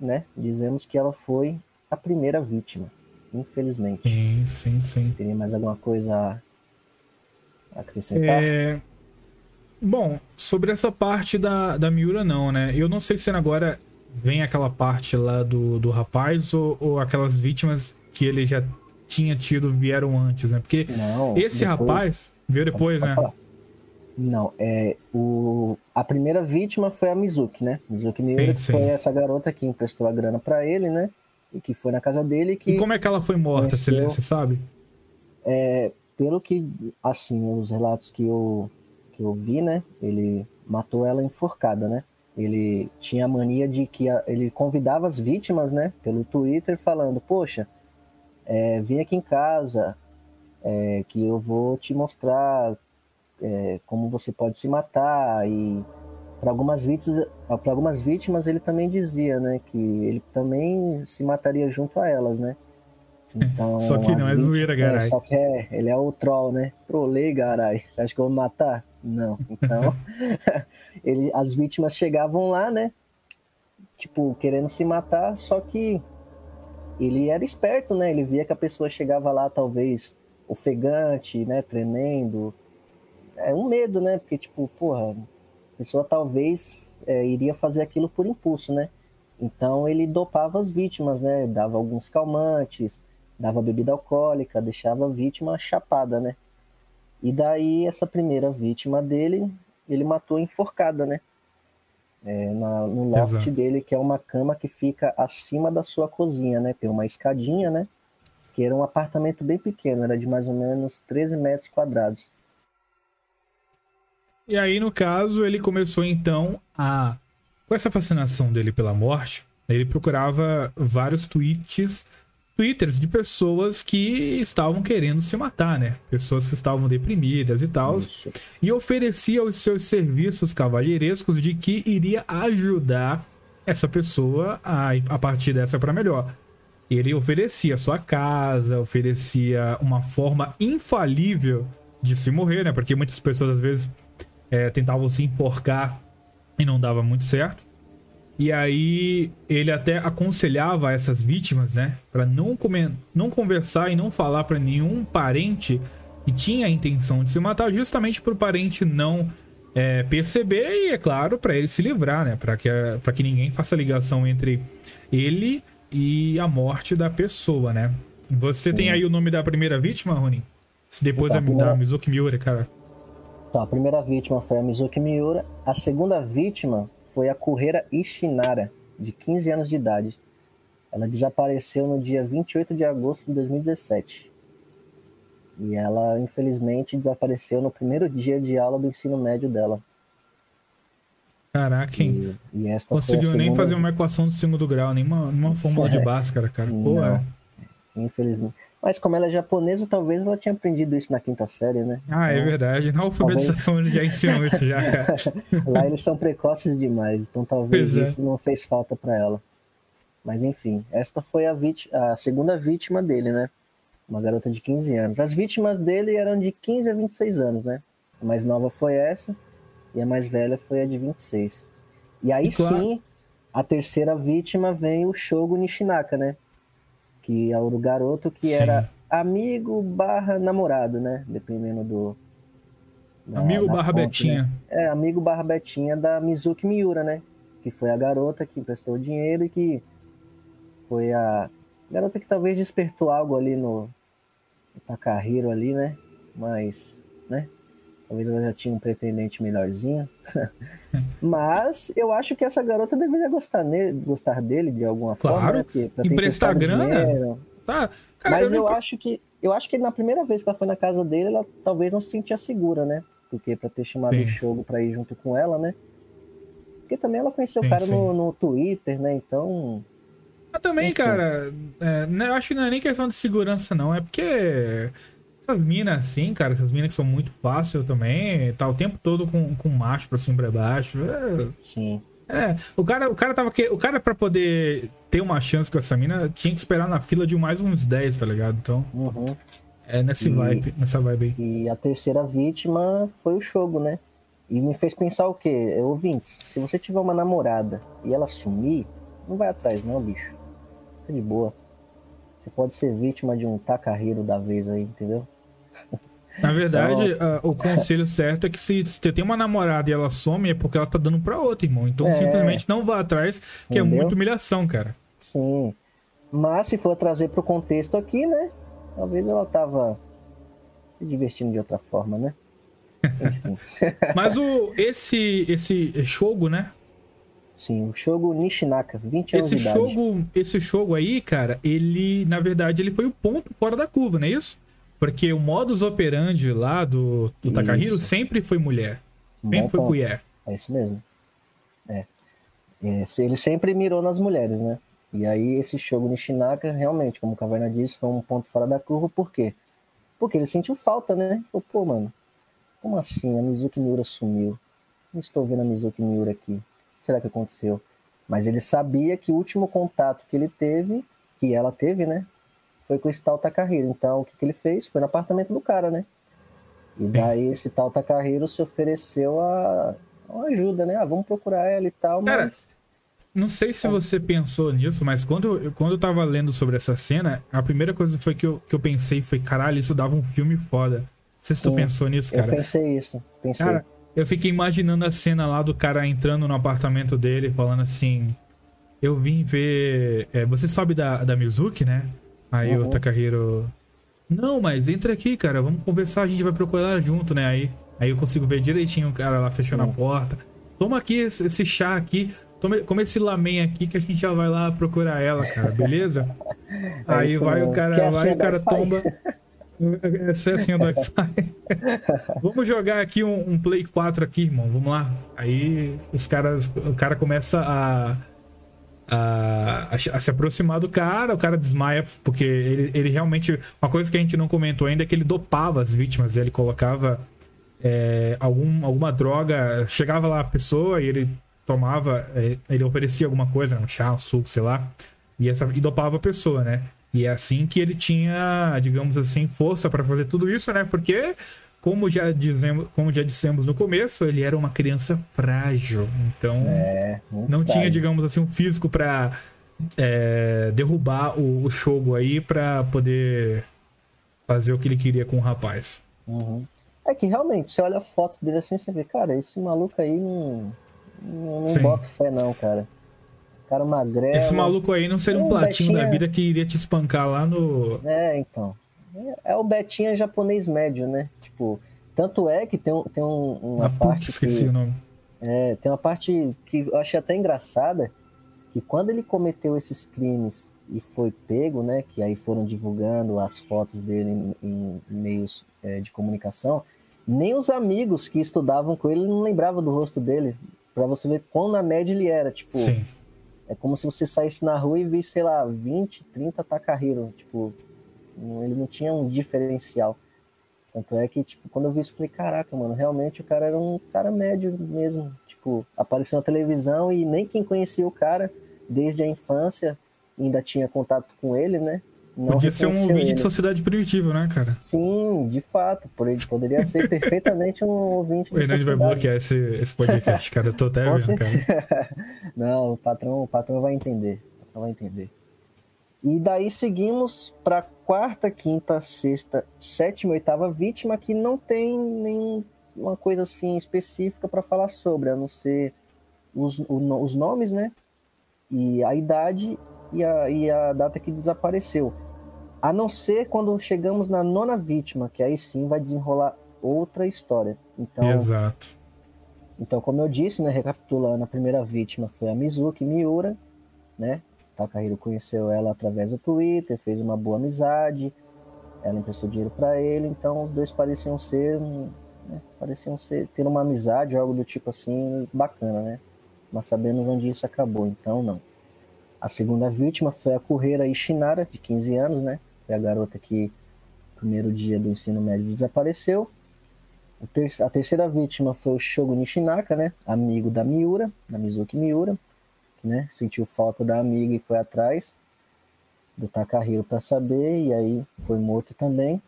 né? Dizemos que ela foi a primeira vítima, infelizmente. Sim, sim, sim. Teria mais alguma coisa a acrescentar? É... Bom, sobre essa parte da, da Miura, não, né? Eu não sei se agora vem aquela parte lá do, do rapaz ou, ou aquelas vítimas que ele já tinha tido vieram antes, né? Porque Não. esse depois- rapaz veio depois, né? falar. Não, é o a primeira vítima foi a Mizuki, né? Mizuki Miura, que sim. foi essa garota que emprestou a grana pra ele, né? E que foi na casa dele que E como é que ela foi morta, conheceu- você sabe? pelo que assim, os relatos que eu que eu vi, né? Ele matou ela enforcada, né? Ele tinha a mania de que a- ele convidava as vítimas, né, pelo Twitter falando: "Poxa, é, vem aqui em casa, é, que eu vou te mostrar é, como você pode se matar e para algumas vítimas, algumas vítimas ele também dizia, né, que ele também se mataria junto a elas, né? [LAUGHS] Então, Só que não, é vítimas- zoeira, garai. só que é, ele é o troll, né? Trolei, garai. Você acha que eu vou me matar? Não. Então, [LAUGHS] ele, as vítimas chegavam lá, né? Tipo, querendo se matar, só que ele era esperto, né? Ele via que a pessoa chegava lá, talvez ofegante, né? Tremendo. É um medo, né? Porque, tipo, porra, a pessoa talvez é, iria fazer aquilo por impulso, né? Então ele dopava as vítimas, né? Dava alguns calmantes, dava bebida alcoólica, deixava a vítima chapada, né? E daí essa primeira vítima dele, ele matou enforcada, né? É, na- no loft Exato. dele, que é uma cama que fica acima da sua cozinha, né? Tem uma escadinha, né? Que era um apartamento bem pequeno, era de mais ou menos 13 metros quadrados. E aí, no caso, ele começou então a. Com essa fascinação dele pela morte, ele procurava vários tweets, twitters de pessoas que estavam querendo se matar, né? Pessoas que estavam deprimidas e tal. E oferecia os seus serviços cavalheirescos de que iria ajudar essa pessoa a, a partir dessa para melhor. Ele oferecia sua casa, oferecia uma forma infalível de se morrer, né? Porque muitas pessoas às vezes é, tentavam se enforcar e não dava muito certo. E aí ele até aconselhava essas vítimas, né, Pra não comen- não conversar e não falar pra nenhum parente que tinha a intenção de se matar, justamente pro parente não é, perceber e é claro pra ele se livrar, né, Pra que para que ninguém faça ligação entre ele e a morte da pessoa, né? Você tem aí o nome da primeira vítima, Rony? Depois Então, da, a primeira- da Mizuki Miura, cara. Então, a primeira vítima foi a Mizuki Miura. A segunda vítima foi a Kurera Ishinara, de 15 anos de idade. Ela desapareceu no dia 28 de agosto de 2017. E ela, infelizmente, desapareceu no primeiro dia de aula do ensino médio dela. Caraca, hein? E, e Conseguiu foi a nem segunda fazer uma equação do segundo grau, nem uma, fórmula de [LAUGHS] É. Bhaskara, cara. Pô, é. Infelizmente. Mas como ela é japonesa, talvez ela tinha aprendido isso na quinta série, né? Ah, é Então, verdade. Na alfabetização eles já ensinam isso já, cara. [LAUGHS] Lá eles são precoces demais, então talvez Pois é. isso não fez falta pra ela. Mas enfim, esta foi a, vit- a segunda vítima dele, né? Uma garota de 15 anos. As vítimas dele eram de 15 a 26 anos, né? A mais nova foi essa e a mais velha foi a de 26. E aí E claro- sim, a terceira vítima vem o Shogo Nishinaka, né? Que é o garoto que Sim. era amigo barra namorado, né? Dependendo do... da- Amigo da barra fonte, né? Betinha. É, amigo barra Betinha da Mizuki Miura, né? Que foi a garota que emprestou o dinheiro e que foi a garota que talvez despertou algo ali no, no Takahiro ali, né? Mas, né? Talvez ela já tinha um pretendente melhorzinho. [LAUGHS] Mas eu acho que essa garota deveria gostar, nele, gostar dele de alguma forma. Claro. Né? Emprestar grana? dinheiro. Tá. Cara, Mas eu eu acho que eu acho que na primeira vez que ela foi na casa dele, ela talvez não se sentia segura, né? Porque pra ter chamado Sim. o Shogo pra ir junto com ela, né? Porque também ela conheceu Sim, o cara no, no Twitter, né? Então, Mas também, Enfim. cara, é, né, eu acho que não é nem questão de segurança, não. É porque essas minas assim, cara, essas minas que são muito fáceis também, tá o tempo todo com, com macho pra cima e pra baixo. É, Sim. é, o cara, o cara tava que, o cara pra poder ter uma chance com essa mina tinha que esperar na fila de mais uns 10, tá ligado? Então, Uhum. é nesse E- vibe, nessa vibe aí. E a terceira vítima foi o Shogo, né? E me fez pensar o quê? Ouvintes, se você tiver uma namorada e ela sumir, não vai atrás não, bicho. Fica de boa. Você pode ser vítima de um tacarreiro da vez aí, entendeu? Na verdade, ah, o conselho certo é que se você tem uma namorada e ela some, é porque ela tá dando pra outra, irmão. Então É. simplesmente não vá atrás, que é Entendeu? muita humilhação, cara. Sim. Mas se for trazer pro contexto aqui, né? Talvez ela tava se divertindo de outra forma, né? [LAUGHS] Enfim. Mas o esse esse Shogo, né? Sim, o Shogo Nishinaka, 20 anos Esse jogo, esse jogo aí, cara, ele na verdade ele foi o ponto fora da curva, não é isso? Porque o modus operandi lá do, do Takahiro Isso. sempre foi mulher. Sempre Bom foi ponto. mulher. É isso mesmo. É. É, Ele sempre mirou nas mulheres, né? E aí esse Shogo Nishinaka, realmente, como o Caverna disse, foi um ponto fora da curva, por quê? Porque ele sentiu falta, né? Falou, pô, mano, como assim? A Mizuki Miura sumiu. Não estou vendo a Mizuki Miura aqui. O que será que aconteceu? Mas ele sabia que o último contato que ele teve, que ela teve, né? Foi com esse tal Takahiro. Então, o que, que ele fez? Foi no apartamento do cara, né? E Sim. daí esse tal Takahiro se ofereceu a, a ajuda, né? Ah, vamos procurar ela e tal, Cara, mas. Não sei se você pensou nisso, mas quando, eu- quando eu tava lendo sobre essa cena, a primeira coisa foi que eu, que eu pensei foi, caralho, isso dava um filme foda. Não sei se tu Sim, pensou nisso, Eu cara. pensei isso. Pensei. Cara, eu fiquei imaginando a cena lá do cara entrando no apartamento dele, falando assim: Eu vim ver. é, você sabe da, da Mizuki, né? Aí o Uhum. Takahiro. Não, mas entra aqui, cara, vamos conversar, a gente vai procurar ela junto, né? Aí, aí eu consigo ver direitinho o cara lá fechando Sim. a porta. Toma aqui esse, esse chá aqui, toma, come esse lamen aqui que a gente já vai lá procurar ela, cara, beleza? [LAUGHS] aí É isso vai o mesmo. cara, Quer a vai o cara tomba. Essa é a senha do Wi-Fi. [LAUGHS] Vamos jogar aqui um, um Play 4 aqui, irmão. Vamos lá. Aí os caras. O cara começa a. A, a se aproximar do cara, o cara desmaia, porque ele, ele realmente. Uma coisa que a gente não comentou ainda é que ele dopava as vítimas, ele colocava é, algum, alguma droga, chegava lá a pessoa e ele tomava, é, ele oferecia alguma coisa, um chá, um suco, sei lá, e, essa, e dopava a pessoa, né? E é assim que ele tinha, digamos assim, força para fazer tudo isso, né? Porque, como já, dizemos, como já dissemos no começo, ele era uma criança frágil. Então, É, não tinha, frágil. digamos assim, um físico pra é, derrubar o, o Shogo aí pra poder fazer o que ele queria com o rapaz. Uhum. É que realmente, você olha a foto dele assim, você vê, cara, esse maluco aí não. Não, não bota fé, não, cara. Cara magrelo. Esse maluco aí não seria um É, platinho da vida que iria te espancar lá no. É, então. É, é o Betinha japonês médio, né? Tipo, tanto é que tem, um- tem um, uma PUC, parte esqueci que, o nome. é, tem uma parte que eu achei até engraçada, que quando ele cometeu esses crimes e foi pego, né? Que aí foram divulgando as fotos dele em, em meios é, de comunicação, nem os amigos que estudavam com ele não lembravam do rosto dele. Pra você ver quão na média ele era, tipo, Sim. é como se você saísse na rua e visse, sei lá, 20, 30 Takahiro. Tipo, ele não tinha um diferencial. Tanto é que, tipo, quando eu vi isso, eu falei, caraca, mano, realmente o cara era um cara médio mesmo. Tipo, apareceu na televisão e nem quem conhecia o cara desde a infância ainda tinha contato com ele, né? Não Podia ser um ouvinte de ele. sociedade primitiva, né, cara? Sim, de fato. por- ele Poderia ser perfeitamente um ouvinte [LAUGHS] O de Hernani vai bloquear esse, esse podcast, cara. Eu tô até vendo, cara. [LAUGHS] Não, o patrão, o patrão vai entender. O patrão vai entender. E daí seguimos para quarta, quinta, sexta, sétima, oitava vítima que não tem nenhuma coisa assim específica para falar sobre, a não ser os, o os nomes, né? E a idade e a, e a data que desapareceu. A não ser quando chegamos na nona vítima, que aí sim vai desenrolar outra história. Então, Exato. então, como eu disse, né, recapitulando, a primeira vítima foi a Mizuki Miura, né? Takahiro conheceu ela através do Twitter, fez uma boa amizade, ela emprestou dinheiro para ele, então os dois pareciam ser, né, pareciam ser ter uma amizade, algo do tipo assim, bacana, né? Mas sabemos onde isso acabou, então não. A segunda vítima foi a Kurreira Ishinara, de 15 anos, né? Foi a garota que, primeiro dia do ensino médio, desapareceu. A terceira vítima foi o Shogo Nishinaka, né? Amigo da Miura, da Mizuki Miura, né? sentiu falta da amiga e foi atrás do Takahiro para saber, e aí foi morto também.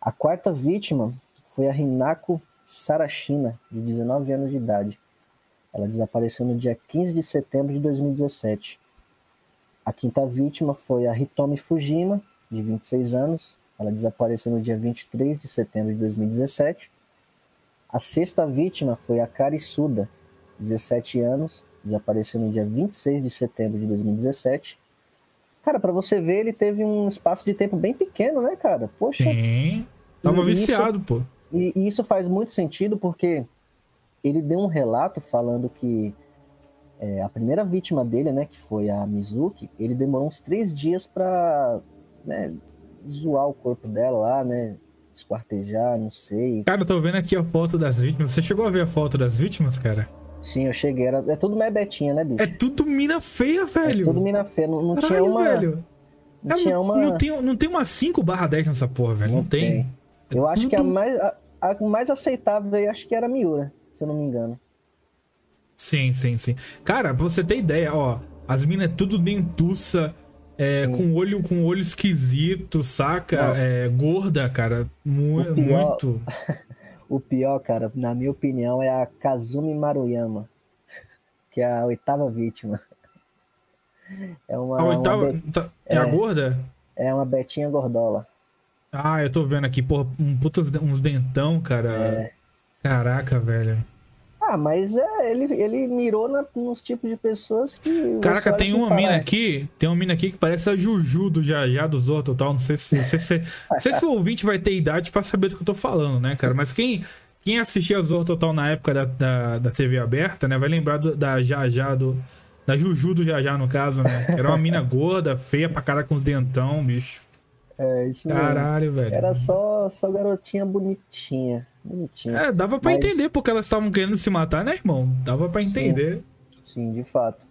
A quarta vítima foi a Hinako Sarashina, de 19 anos de idade. Ela desapareceu no dia 15 de setembro de 2017. A quinta vítima foi a Hitomi Fujima, de 26 anos. Ela desapareceu no dia 23 de setembro de 2017. A sexta vítima foi a Kari Suda, 17 anos. Desapareceu no dia 26 de setembro de 2017. Cara, pra você ver, ele teve um espaço de tempo bem pequeno, né, cara? Poxa, Sim. Tava E isso- viciado, pô. e, e isso faz muito sentido porque ele deu um relato falando que é, a primeira vítima dele, né, que foi a Mizuki, ele demorou uns três dias pra né, zoar o corpo dela lá, né, esquartejar, não sei. Cara, eu tô vendo aqui a foto das vítimas. Você chegou a ver a foto das vítimas, cara? Sim, eu cheguei, era, é tudo mebetinha, né, bicho? É tudo mina feia, É velho. tudo mina feia, não, não tinha Caralho, uma... velho. Não Cara, tinha uma... não tem, não tem uma 5 barra 10 nessa porra, velho. Não, Não tem. tem. Eu acho que a tudo- mais, a, a mais aceitável aí, acho que era a Miura, se eu não me engano. Sim, sim, sim. Cara, pra você ter ideia, ó, as minas é tudo dentuça, é, com olho com olho esquisito, saca? É, gorda, cara. Mu- pior- muito. [LAUGHS] O pior, cara, na minha opinião, é a Kazumi Maruyama, que é a oitava vítima. É uma, A uma oitava. be- tá- é. a gorda? é uma Betinha Gordola. Ah, eu tô vendo aqui, porra, um uns dentão, cara. É. Caraca, velho. Ah, mas é, ele, ele mirou na- nos tipos de pessoas que. Caraca, tem uma mina "É, aqui, tem uma mina aqui que parece a Juju do Jajá do Zorro Total. Não sei se, não sei se, não sei se o ouvinte vai ter idade pra saber do que eu tô falando, né, cara? Mas quem, quem assistia Zorro Total na época da, da, da TV aberta, né, vai lembrar do- da Jajá do. Da Juju do Jajá, no caso, né? Era uma mina [LAUGHS] gorda, feia pra caralho com os dentão, bicho. É, isso mesmo. Caralho, velho. Era só, só garotinha bonitinha. Bonitinha. É, dava pra Mas- entender porque elas estavam querendo se matar, né, irmão? Dava pra entender. Sim, de fato.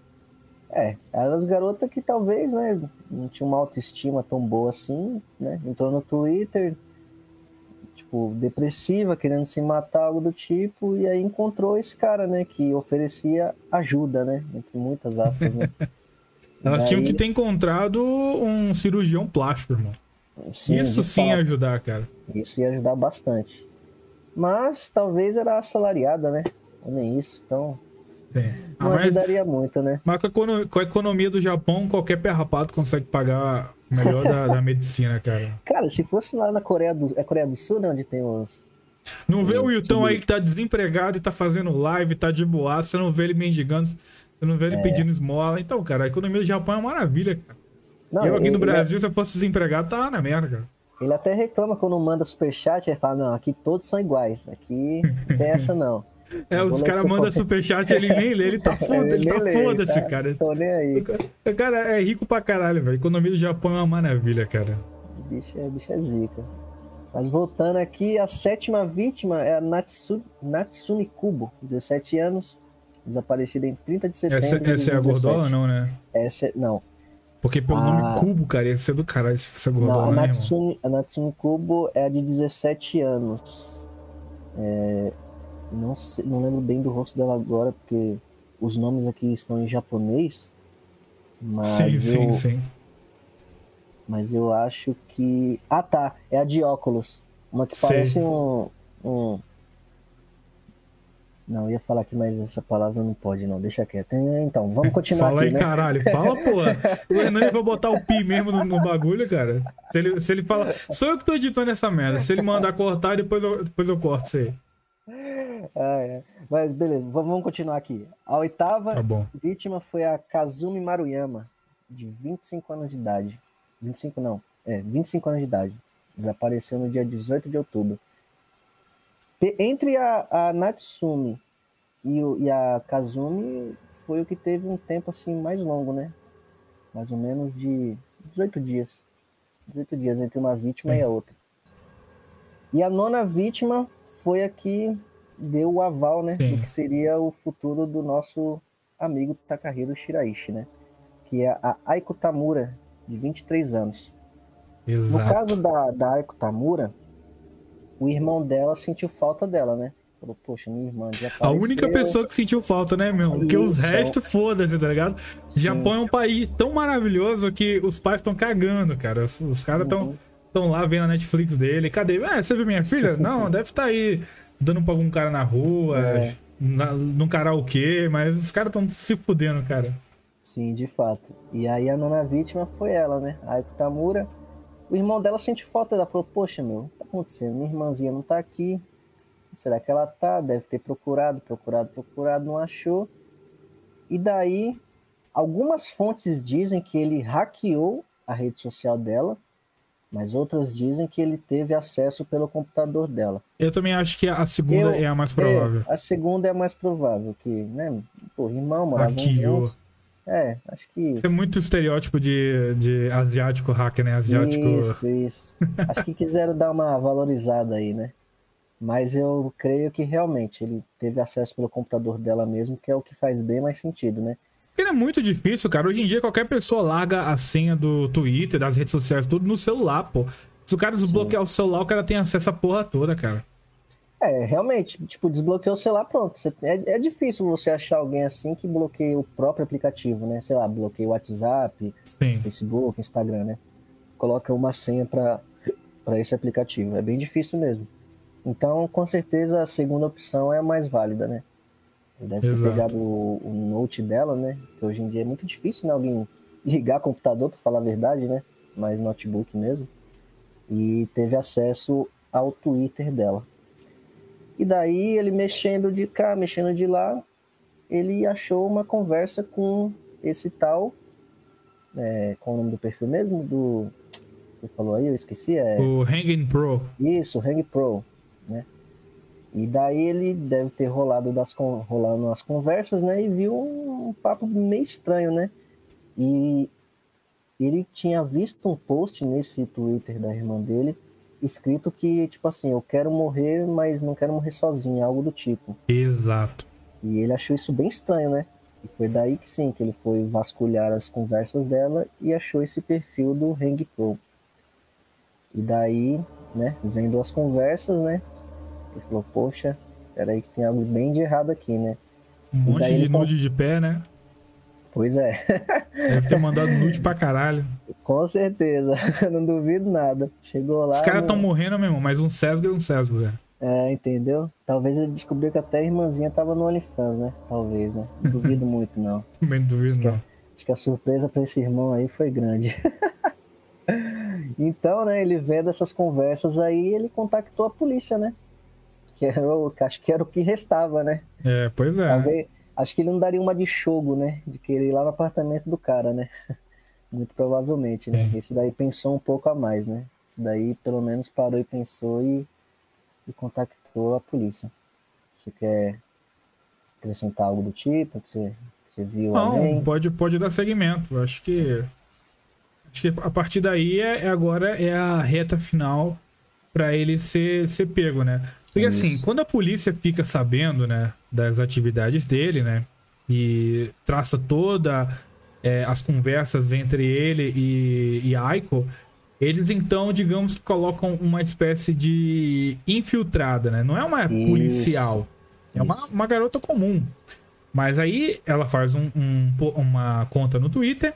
É, eram as garotas que talvez, né, não tinham uma autoestima tão boa assim, né? Entrou no Twitter, tipo, depressiva, querendo se matar, algo do tipo, e aí encontrou esse cara, né, que oferecia ajuda, né? Entre muitas aspas, né? [LAUGHS] Elas Daí- tinham que ter encontrado um cirurgião plástico, irmão. Sim, Isso sim ia ajudar, cara. Isso ia ajudar bastante. Mas talvez era assalariada, né? Nem isso, então Sim. Ah, não mas, ajudaria muito, né? mas com, a economia do Japão, qualquer pé rapado consegue pagar o melhor da, da medicina, cara. [LAUGHS] Cara, se fosse lá na Coreia do, é Coreia do Sul, né, onde tem os Não vê o Wilton aí que tá desempregado e tá fazendo live, tá de boa, você não vê ele mendigando, você não vê ele É. pedindo esmola. Então, cara, a economia do Japão é uma maravilha, cara. Não, eu aqui no ele- Brasil, se eu fosse desempregado, tá na merda, cara. Ele até reclama quando manda superchat, ele fala, não, aqui todos são iguais, aqui não tem essa não. [LAUGHS] É, Eu os caras mandam superchat, ele nem lê, ele tá [LAUGHS] foda, ele nem tá foda-se, tá? cara. Tô nem aí, O cara é rico pra caralho, velho. A economia do Japão é uma maravilha, cara. bicho é, bicho é zica. Mas voltando aqui, a sétima vítima é a Natsu, Natsumi Kubo, 17 anos, desaparecida em 30 de setembro Essa, essa é a 2017. gordola, não, né? Essa, é- não, Porque pelo Ah. nome Cubo, cara, ia ser do caralho se fosse a não a, né? Natsumi, a Natsumi Kubo é a de 17 anos. É, não, sei- não lembro bem do rosto dela agora, porque os nomes aqui estão em japonês. Mas Sim, sim, eu, sim. Mas eu acho que. Ah tá, é a de óculos. Uma que parece um. um... Não, eu ia falar aqui, mas essa palavra não pode, não. Deixa quieto. Então, vamos [LAUGHS] continuar Fala aqui, aí, né? caralho. Fala, porra. [LAUGHS] O Renan vai botar o pi mesmo no, no bagulho, cara. Se ele, se ele fala. Sou eu que tô editando essa merda. Se ele mandar cortar, depois eu, depois eu corto isso aí. Ah, é. Mas beleza, vamos continuar aqui. A oitava Tá vítima foi a Kazumi Maruyama, de 25 anos de idade. 25 não, é, 25 anos de idade. Desapareceu no dia 18 de outubro. Entre a, a Natsumi e, o- e a Kazumi foi o que teve um tempo assim mais longo, né? Mais ou menos de 18 dias. 18 dias entre uma vítima e a outra. E a nona vítima foi a que deu o aval, né? Sim. Do que seria o futuro do nosso amigo Takahiro Shiraishi, né? que é a Aiko Tamura, de 23 anos. No Exato. caso da, da Aiko Tamura, o irmão dela sentiu falta dela, né? Falou, poxa, minha irmã já A única pessoa que sentiu falta, né, meu? Porque os Isso. restos, foda-se, tá ligado? Japão é um país tão maravilhoso que os pais estão cagando, cara. Os, os caras estão Uhum. tão lá vendo a Netflix dele. Cadê? Ah, você viu minha filha? [LAUGHS] Não, deve estar aí dando pra algum cara na rua, É. na, num karaokê, mas os caras estão se fudendo, cara. Sim, de fato. E aí a nona vítima foi ela, né? A Aiko Tamura. O irmão dela sentiu falta dela. Falou, poxa, meu, tá acontecendo? Minha irmãzinha não tá aqui. Será que ela tá? Deve ter procurado, procurado, procurado, não achou. E daí, algumas fontes dizem que ele hackeou a rede social dela, mas outras dizem que ele teve acesso pelo computador dela. Eu também acho que a segunda Eu- é a mais provável. É, a segunda é a mais provável, que, né? Pô, irmão, morava Hackeou. É, acho que. Isso é muito estereótipo de, de asiático hacker, né? Asiático. Isso, isso. Acho que quiseram dar uma valorizada aí, né? Mas eu creio que realmente ele teve acesso pelo computador dela mesmo, que é o que faz bem mais sentido, né? Porque é muito difícil, cara. Hoje em dia qualquer pessoa larga a senha do Twitter, das redes sociais, tudo no celular, pô. Se o cara desbloquear o celular, o cara tem acesso à porra toda, cara. É, realmente, tipo, desbloqueou o celular, pronto. Você- é, é difícil você achar alguém assim que bloqueie o próprio aplicativo, né? Sei lá, bloqueia o WhatsApp, Sim. Facebook, Instagram, né? Coloca uma senha para esse aplicativo. É bem difícil mesmo. Então, com certeza, a segunda opção é a mais válida, né? Deve ter Exato. pegado o, o note dela, né? Que hoje em dia é muito difícil, né? Alguém ligar computador, para falar a verdade, né? Mas notebook mesmo. E teve acesso ao Twitter dela. E daí, ele mexendo de cá, mexendo de lá, ele achou uma conversa com esse tal é, qual o nome do perfil mesmo? Do. Você falou aí, eu esqueci. É O Hanging Pro. isso, Hang Pro, né? E daí ele deve ter rolado das rolando as conversas, né? E viu um papo meio estranho, né? E ele tinha visto um post nesse Twitter da irmã dele, escrito que, tipo assim, eu quero morrer, mas não quero morrer sozinho, algo do tipo. Exato. E ele achou isso bem estranho, né? E foi daí que sim, que ele foi vasculhar as conversas dela e achou esse perfil do Hang Pro. E daí, né, vendo as conversas, né? Ele falou, poxa, peraí que tem algo bem de errado aqui, né? Um monte daí de nude de pé, né? Pois é, Deve ter mandado [LAUGHS] nude pra caralho. com certeza, [LAUGHS] não duvido nada. Chegou lá. Os caras no- tão morrendo mesmo, mas um Sesgo é um Sesgo, cara. É, entendeu? Talvez ele descobriu que até a irmãzinha tava no OnlyFans, né? Talvez, né? Não duvido [LAUGHS] muito, não. Também não duvido, não. Acho que a surpresa para esse irmão aí foi grande. então, né, ele vendo essas conversas aí, ele contactou a polícia, né? Que era o, acho que era o que restava, né? É, pois é. Talvez, acho que ele não daria uma de chogo, né? De querer ir lá no apartamento do cara, né? [LAUGHS] Muito provavelmente, né? Sim. Esse daí pensou um pouco a mais, né? Esse daí pelo menos parou e pensou e, e contactou a polícia. Você quer acrescentar algo do tipo? Que você, que você viu Não, alguém? pode, pode dar segmento. Acho que. Acho que a partir daí é, é agora é a reta final pra ele ser, ser pego, né? Porque Isso. assim, quando a polícia fica sabendo, né, das atividades dele, né? E traça toda é, as conversas entre ele e, e Aiko, eles então, digamos que colocam uma espécie de infiltrada, né? Não é uma Isso. policial, é uma, uma garota comum. Mas aí ela faz um- um uma conta no Twitter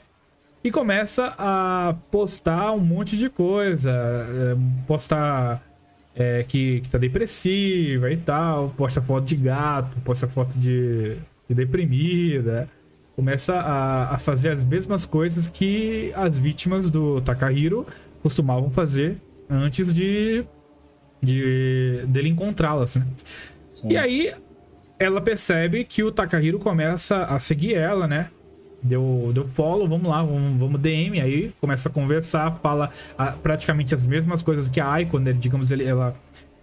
e começa a postar um monte de coisa. é, Postar é, que, que tá depressiva e tal, posta foto de gato, posta foto de, de deprimida. Começa a, a fazer as mesmas coisas que as vítimas do Takahiro costumavam fazer antes de, de dele encontrá-las, né? Sim. E aí ela percebe que o Takahiro começa a seguir ela, né? Deu, deu follow, vamos lá, vamos, vamos DM, aí começa a conversar, fala ah, praticamente as mesmas coisas que a Aiko, né? Digamos, ele, ela,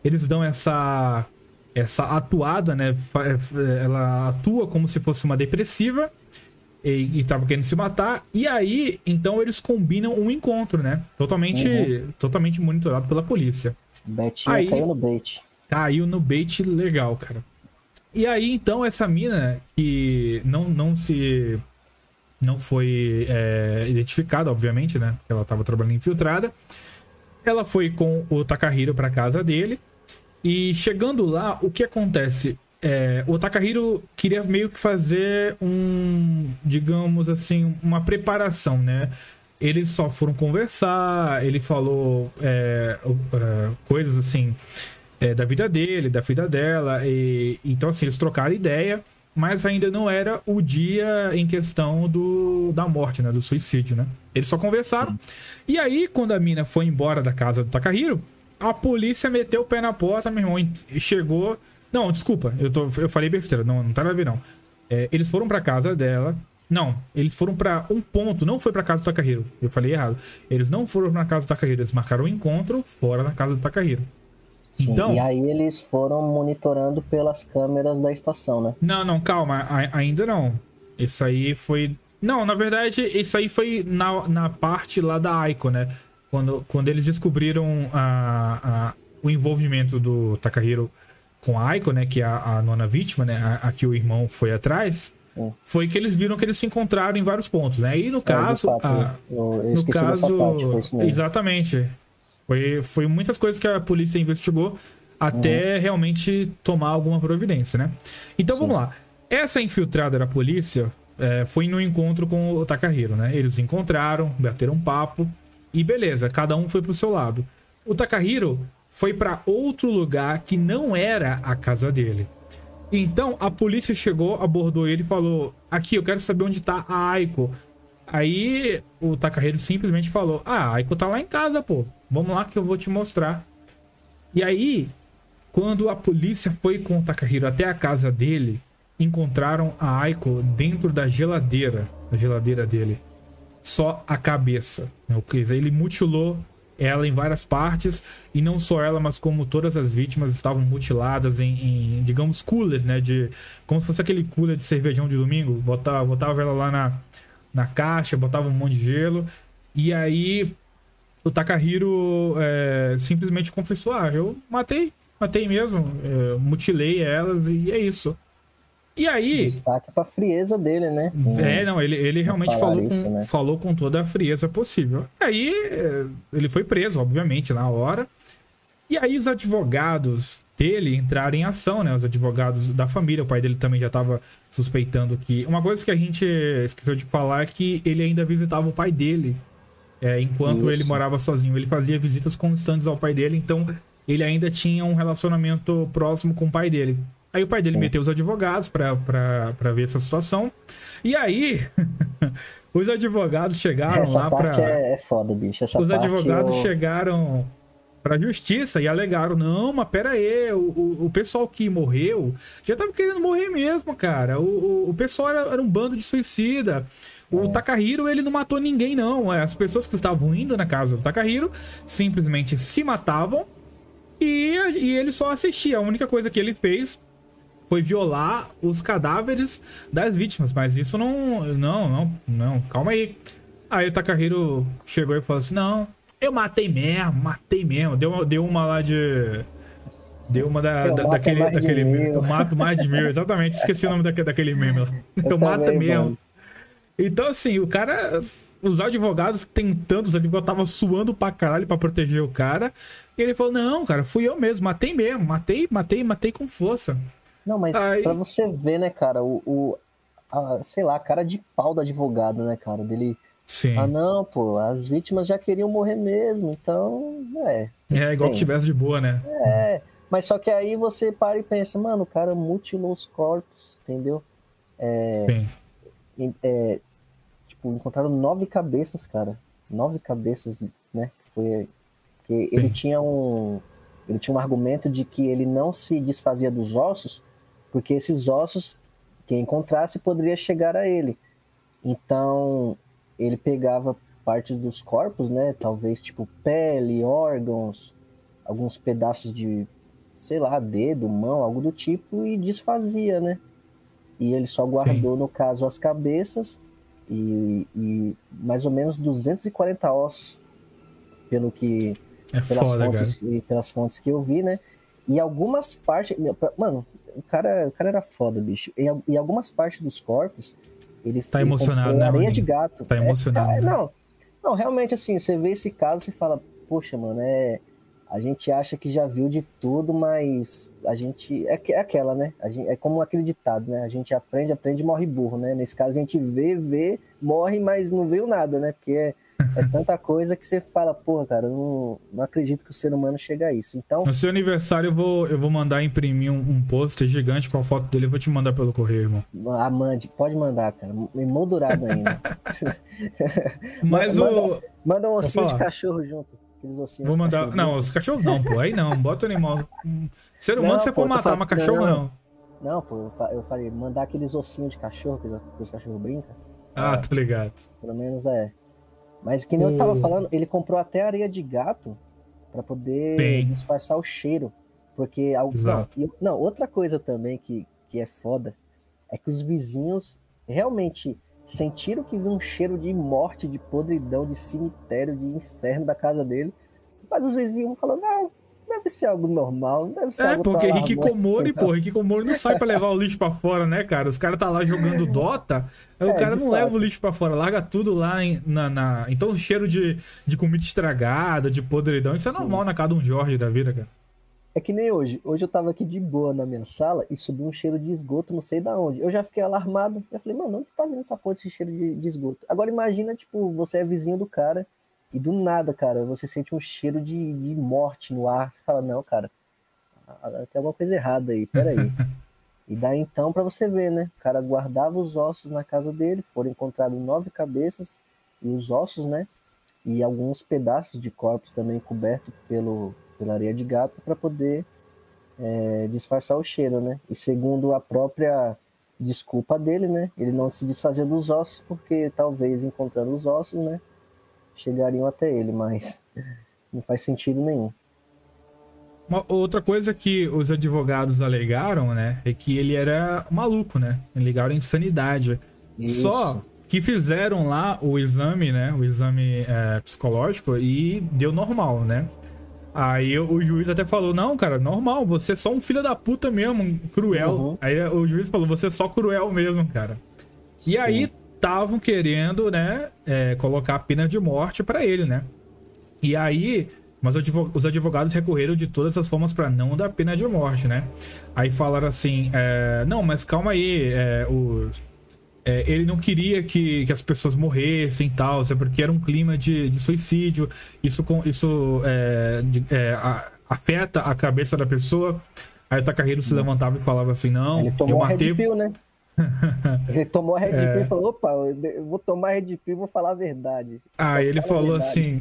eles dão essa essa atuada, né? Ela atua como se fosse uma depressiva e, e tava querendo se matar. E aí, então eles combinam um encontro, né? Totalmente, totalmente monitorado pela polícia Betinha Aí- caiu no bait. caiu no bait legal, cara. E aí, então, essa mina que não, não se não foi é, identificada, obviamente, né? Porque ela estava trabalhando infiltrada. Ela foi com o Takahiro para casa dele. E chegando lá, o que acontece? É, o Takahiro queria meio que fazer um, digamos assim, uma preparação, né? Eles só foram conversar, ele falou é, é, coisas assim é, da vida dele, da vida dela, e então assim eles trocaram ideia mas ainda não era o dia em questão do, da morte, né? Do suicídio, né? Eles só conversaram. Sim. E aí, quando a mina foi embora da casa do Takahiro, a polícia meteu o pé na porta, meu irmão, e chegou. Não, desculpa, eu, tô, eu falei besteira, não, não tá nada a ver, não. É, eles foram pra casa dela. Não, eles foram para um ponto, não foi pra casa do Takahiro. Eu falei errado. Eles não foram na casa do Takahiro, eles marcaram um encontro fora da casa do Takahiro. Sim, então, e aí eles foram monitorando pelas câmeras da estação, né? Não, não, calma, a, ainda não. Isso aí foi. Não, na verdade, isso aí foi na, na parte lá da Aiko, né? Quando, quando eles descobriram a, a, o envolvimento do Takahiro com a Aiko, né? Que é a, a nona vítima, né? A, a, que o irmão foi atrás. Sim. Foi que eles viram que eles se encontraram em vários pontos, né? E no é, caso. Fato, a, eu, eu no caso. Parte, exatamente. Foi, foi muitas coisas que a polícia investigou até uhum. realmente tomar alguma providência, né? Então Sim. vamos lá. Essa infiltrada da polícia é, foi no encontro com o Takahiro, né? Eles encontraram, bateram um papo e beleza, cada um foi pro seu lado. O Takahiro foi para outro lugar que não era a casa dele. Então a polícia chegou, abordou ele e falou: Aqui, eu quero saber onde tá a Aiko. Aí o Takahiro simplesmente falou: Ah, Aiko tá lá em casa, pô. Vamos lá que eu vou te mostrar. E aí, quando a polícia foi com o Takahiro até a casa dele, encontraram a Aiko dentro da geladeira, da geladeira dele. Só a cabeça. Né? Ele mutilou ela em várias partes e não só ela, mas como todas as vítimas estavam mutiladas em, em digamos, coolers, né? De como se fosse aquele cooler de cervejão de domingo. Botava, botava ela lá na, na caixa, botava um monte de gelo. E aí o Takahiro é, simplesmente confessou: ah, eu matei, matei mesmo, é, mutilei elas e é isso. E aí. Destaque pra frieza dele, né? É, não, ele, ele realmente falou, isso, com, né? falou com toda a frieza possível. E aí, é, ele foi preso, obviamente, na hora. E aí, os advogados dele entraram em ação, né? Os advogados da família. O pai dele também já estava suspeitando que. Uma coisa que a gente esqueceu de falar é que ele ainda visitava o pai dele é, enquanto ele morava sozinho. Ele fazia visitas constantes ao pai dele, então ele ainda tinha um relacionamento próximo com o pai dele. Aí o pai dele Sim. meteu os advogados para ver essa situação. E aí, [LAUGHS] os advogados chegaram essa lá para. É, é foda, bicho. Essa os advogados eu... chegaram pra justiça e alegaram: não, mas pera aí, o, o, o, pessoal que morreu já tava querendo morrer mesmo, cara. O, o, o pessoal era, era um bando de suicida. O Takahiro, ele não matou ninguém, não. É, as pessoas que estavam indo na casa do Takahiro simplesmente se matavam e, e ele só assistia. A única coisa que ele fez foi violar os cadáveres das vítimas. Mas isso não. Não, não, não. Calma aí. Aí o Takahiro chegou e falou assim: Não, eu matei mesmo, matei mesmo. Deu, deu uma lá de. Deu uma da, da daquele. daquele eu mato mais de mil, exatamente. Esqueci o nome daquele, daquele meme lá. Eu, eu mato mesmo. Mano. Então, assim, o cara. Os advogados tentando, os advogados estavam suando pra caralho pra proteger o cara. E ele falou: Não, cara, fui eu mesmo, matei mesmo, matei, matei, matei com força. Não, mas Aí... pra você ver, né, cara, o. o a, sei lá, a cara de pau do advogado, né, cara? Dele. Sim. Ah, não, pô, as vítimas já queriam morrer mesmo, então. É. É, igual que tivesse de boa, né? É. Mas só que aí você para e pensa, mano, o cara mutilou os corpos, entendeu? É, Sim é, tipo, encontraram nove cabeças, cara. Nove cabeças, né? Foi que ele tinha um ele tinha um argumento de que ele não se desfazia dos ossos, porque esses ossos quem encontrasse poderia chegar a ele. Então, ele pegava partes dos corpos, né? Talvez tipo pele, órgãos, alguns pedaços de, sei lá, dedo, mão, algo do tipo e desfazia, né? e ele só guardou, Sim. no caso, as cabeças e, e, mais ou menos 240 ossos, pelo que. É pelas, foda, fontes, cara. pelas fontes que eu vi, né? E algumas partes. Mano, o cara, o cara era foda, bicho. E, e algumas partes dos corpos, Ele Tá ele emocionado, né, Areia de gato. Tá É, emocionado, é, não, não, realmente assim, você vê esse caso e fala, poxa, mano, é. A gente acha que já viu de tudo, mas a gente. É, é aquela, né? Gente, é como aquele ditado, né? A gente aprende, aprende e morre burro, né? Nesse caso a gente vê, vê, morre, mas não viu nada, né? Porque é, é tanta coisa que você fala, porra, cara, eu não, não acredito que o ser humano chega a isso. Então, No seu aniversário eu vou, eu vou mandar imprimir um, um pôster gigante com a foto dele. Eu vou te mandar pelo correio, irmão. a mande, pode mandar, cara. Emoldurado ainda. [LAUGHS] Mas Manda- o. Manda um ossinho de cachorro junto. Vou mandar. cachorro. Não, os cachorros não, pô. Aí não. Bota o animal. Hum, Ser humano Não, você pô, pode matar, falando- mas cachorro não. não. Não, pô, eu fa- eu falei, mandar aqueles ossinhos de cachorro que os, que os cachorros brincam. Ah, tô ligado. Pelo menos é. Mas que nem eu tava O- falando, ele comprou até areia de gato pra poder Sim. disfarçar o cheiro. Porque. al- Não, não, outra coisa também que, que é foda é que os vizinhos realmente sentiram que viu um cheiro de morte, de podridão, de cemitério, de inferno da casa dele. Mas os vizinhos falando, não, deve ser algo normal, deve ser É, algo porque Rick Komori, pô, Rick Komori não sai pra levar o lixo pra fora, né, cara? Os caras tá lá jogando Dota, aí É, o cara de não leva fato. o lixo pra fora, larga tudo lá em- na, na- Então o cheiro de, de comida estragada, de podridão, isso é Sim. normal na casa de um Jorge da vida, cara. É que nem hoje. Hoje eu tava aqui de boa na minha sala e subiu um cheiro de esgoto, não sei da onde. Eu já fiquei alarmado. Eu falei, mano, onde tá vindo essa porra desse cheiro de, de esgoto? Agora imagina, tipo, você é vizinho do cara e do nada, cara, você sente um cheiro de, de morte no ar. Você fala, não, cara, tem alguma coisa errada aí, peraí. [LAUGHS] e daí então, pra você ver, né? O cara guardava os ossos na casa dele, foram encontrados nove cabeças e os ossos, né? E alguns pedaços de corpos também cobertos pelo, pela areia de gato para poder é, disfarçar o cheiro, né? E segundo a própria desculpa dele, né? Ele não se desfazia dos ossos porque talvez encontrando os ossos, né? Chegariam até ele, mas não faz sentido nenhum. Uma outra coisa que os advogados alegaram, né, é que ele era maluco, né? Ligaram insanidade. Só que fizeram lá o exame, né? O exame é, psicológico e deu normal, né? Aí o juiz até falou: Não, cara, normal, você é só um filho da puta mesmo, cruel. Uhum. Aí o juiz falou: Você é só cruel mesmo, cara. E aí estavam querendo, né, é, colocar a pena de morte pra ele, né? E aí, mas os advogados recorreram de todas as formas pra não dar pena de morte, né? Aí falaram assim: é, Não, mas calma aí, é, o é, ele não queria que, que as pessoas morressem e tal, porque era um clima de, de suicídio, isso, isso é, de- é, a- afeta a cabeça da pessoa. Aí o Takahiro se levantava e falava assim: Não, eu matei. Red Pill, né? Ele tomou a Red É. Pill e falou, opa, eu vou tomar a Red Pill e vou falar a verdade. Aí ele falou assim: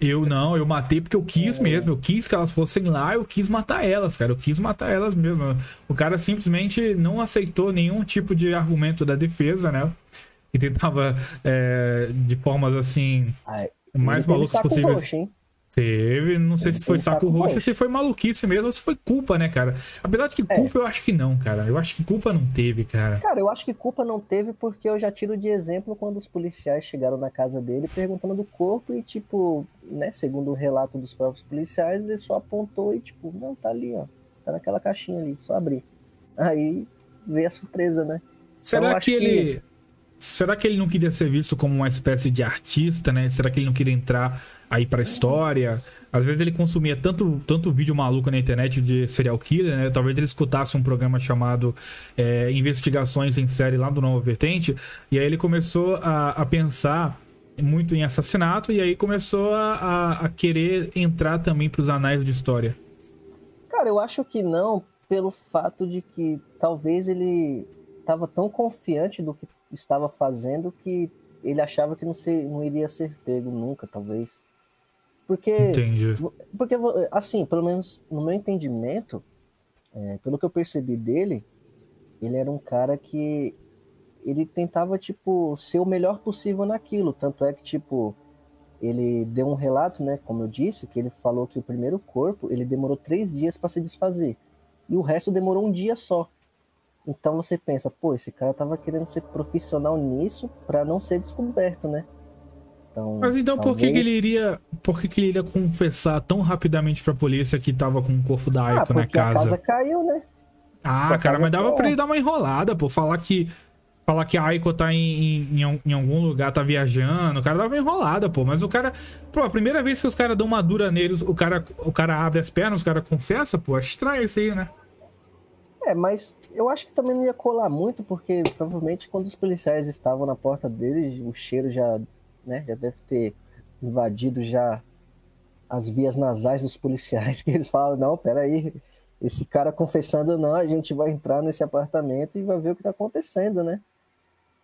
Eu não, eu matei porque eu quis mesmo. Eu quis que elas fossem lá, eu quis matar elas, cara. Eu quis matar elas mesmo. O cara simplesmente não aceitou nenhum tipo de argumento da defesa, né? E tentava, é, de formas assim, Ai, mais malucas possíveis. roxo? Teve, não sei Ele se foi saco saco roxo, se foi maluquice mesmo, ou se foi culpa, né, cara? Apesar de que É. culpa eu acho que não, cara. Eu acho que culpa não teve, cara. Cara, eu acho que culpa não teve porque eu já tiro de exemplo quando os policiais chegaram na casa dele perguntando do corpo e, tipo, né, segundo o relato dos próprios policiais, ele só apontou e, tipo, não, tá ali, ó. Tá naquela caixinha ali, só abrir. Aí veio a surpresa, né? Será eu que acho que- ele. Será que ele não queria ser visto como uma espécie de artista, né? Será que ele não queria entrar aí pra história? Às vezes ele consumia tanto, tanto vídeo maluco na internet de serial killer, né? Talvez ele escutasse um programa chamado é, Investigações em Série lá do Nova Vertente, e aí ele começou a, a pensar muito em assassinato, e aí começou a, a- a querer entrar também pros anais de história. Cara, eu acho que não, pelo fato de que talvez ele estava tão confiante do que estava fazendo que ele achava que não, ser, não iria ser pego nunca, talvez. Porque, Entendi. porque, assim, pelo menos no meu entendimento, é, pelo que eu percebi dele, ele era um cara que ele tentava, tipo, ser o melhor possível naquilo. Tanto é que, tipo, ele deu um relato, né, como eu disse, que ele falou que o primeiro corpo ele demorou três dias para se desfazer e o resto demorou um dia só. Então você pensa, pô, esse cara tava querendo ser profissional nisso para não ser descoberto, né? Então, Mas então por que, que talvez- ele iria. Por que, que ele iria confessar tão rapidamente pra polícia que tava com o corpo da Ah, Aiko na porque a casa? casa caiu, né? Ah, a cara, casa mas dava caiu. pra ele dar uma enrolada, pô. Falar que. falar que a Aiko tá em, em, em algum lugar, tá viajando. O cara dava enrolada, pô. Mas o cara. Pô, a primeira vez que os caras dão uma dura neles, o cara, o cara abre as pernas, o cara confessa, pô. É estranho isso aí, né? É, mas eu acho que também não ia colar muito, porque provavelmente quando os policiais estavam na porta dele, o cheiro já, né, já deve ter invadido já as vias nasais dos policiais, [LAUGHS] que eles falam, não, peraí, esse cara confessando não, a gente vai entrar nesse apartamento e vai ver o que tá acontecendo, né?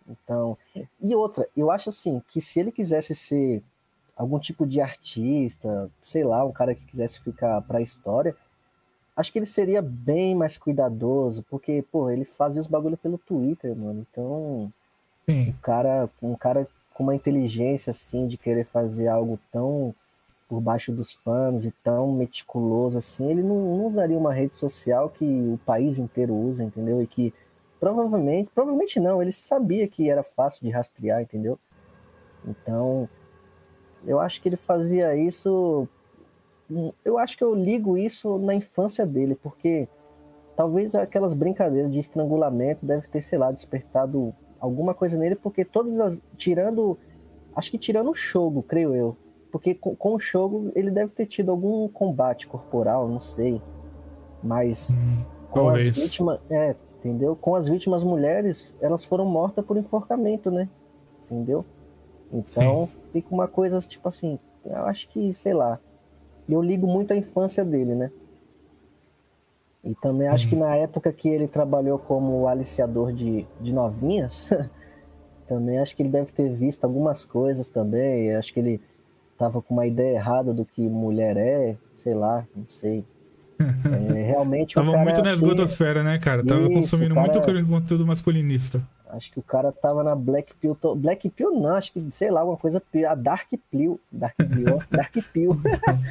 Então, e outra, eu acho assim, que se ele quisesse ser algum tipo de artista, sei lá, um cara que quisesse ficar pra história, acho que ele seria bem mais cuidadoso, porque, pô, ele fazia os bagulho pelo Twitter, mano. Então, Sim. um cara, um cara com uma inteligência assim de querer fazer algo tão por baixo dos panos e tão meticuloso assim, ele não, não usaria uma rede social que o país inteiro usa, entendeu? E que provavelmente, provavelmente não, ele sabia que era fácil de rastrear, entendeu? Então, eu acho que ele fazia isso eu acho que eu ligo isso na infância dele, porque talvez aquelas brincadeiras de estrangulamento deve ter, sei lá, despertado alguma coisa nele, porque todas as. Tirando. Acho que tirando o jogo, creio eu. Porque com, com o jogo ele deve ter tido algum combate corporal, não sei. Mas Hum, com as talvez. vítimas. É, entendeu? Com as vítimas mulheres, elas foram mortas por enforcamento, né? Entendeu? Então fica uma coisa tipo assim, eu acho que, sei lá. Eu ligo muito à infância dele, né? E também acho que na época que ele trabalhou como aliciador de, de novinhas, [LAUGHS] também acho que ele deve ter visto algumas coisas também. Acho que ele tava com uma ideia errada do que mulher é, sei lá, não sei. É, realmente Tava cara muito na assim, esgotosfera, né, cara? Tava Isso, consumindo cara- muito conteúdo masculinista. Acho que o cara tava na Black Pill. to- Black Pill não, acho que, sei lá, uma coisa pior. A Dark Pill. Dark Pill, Dark Pill.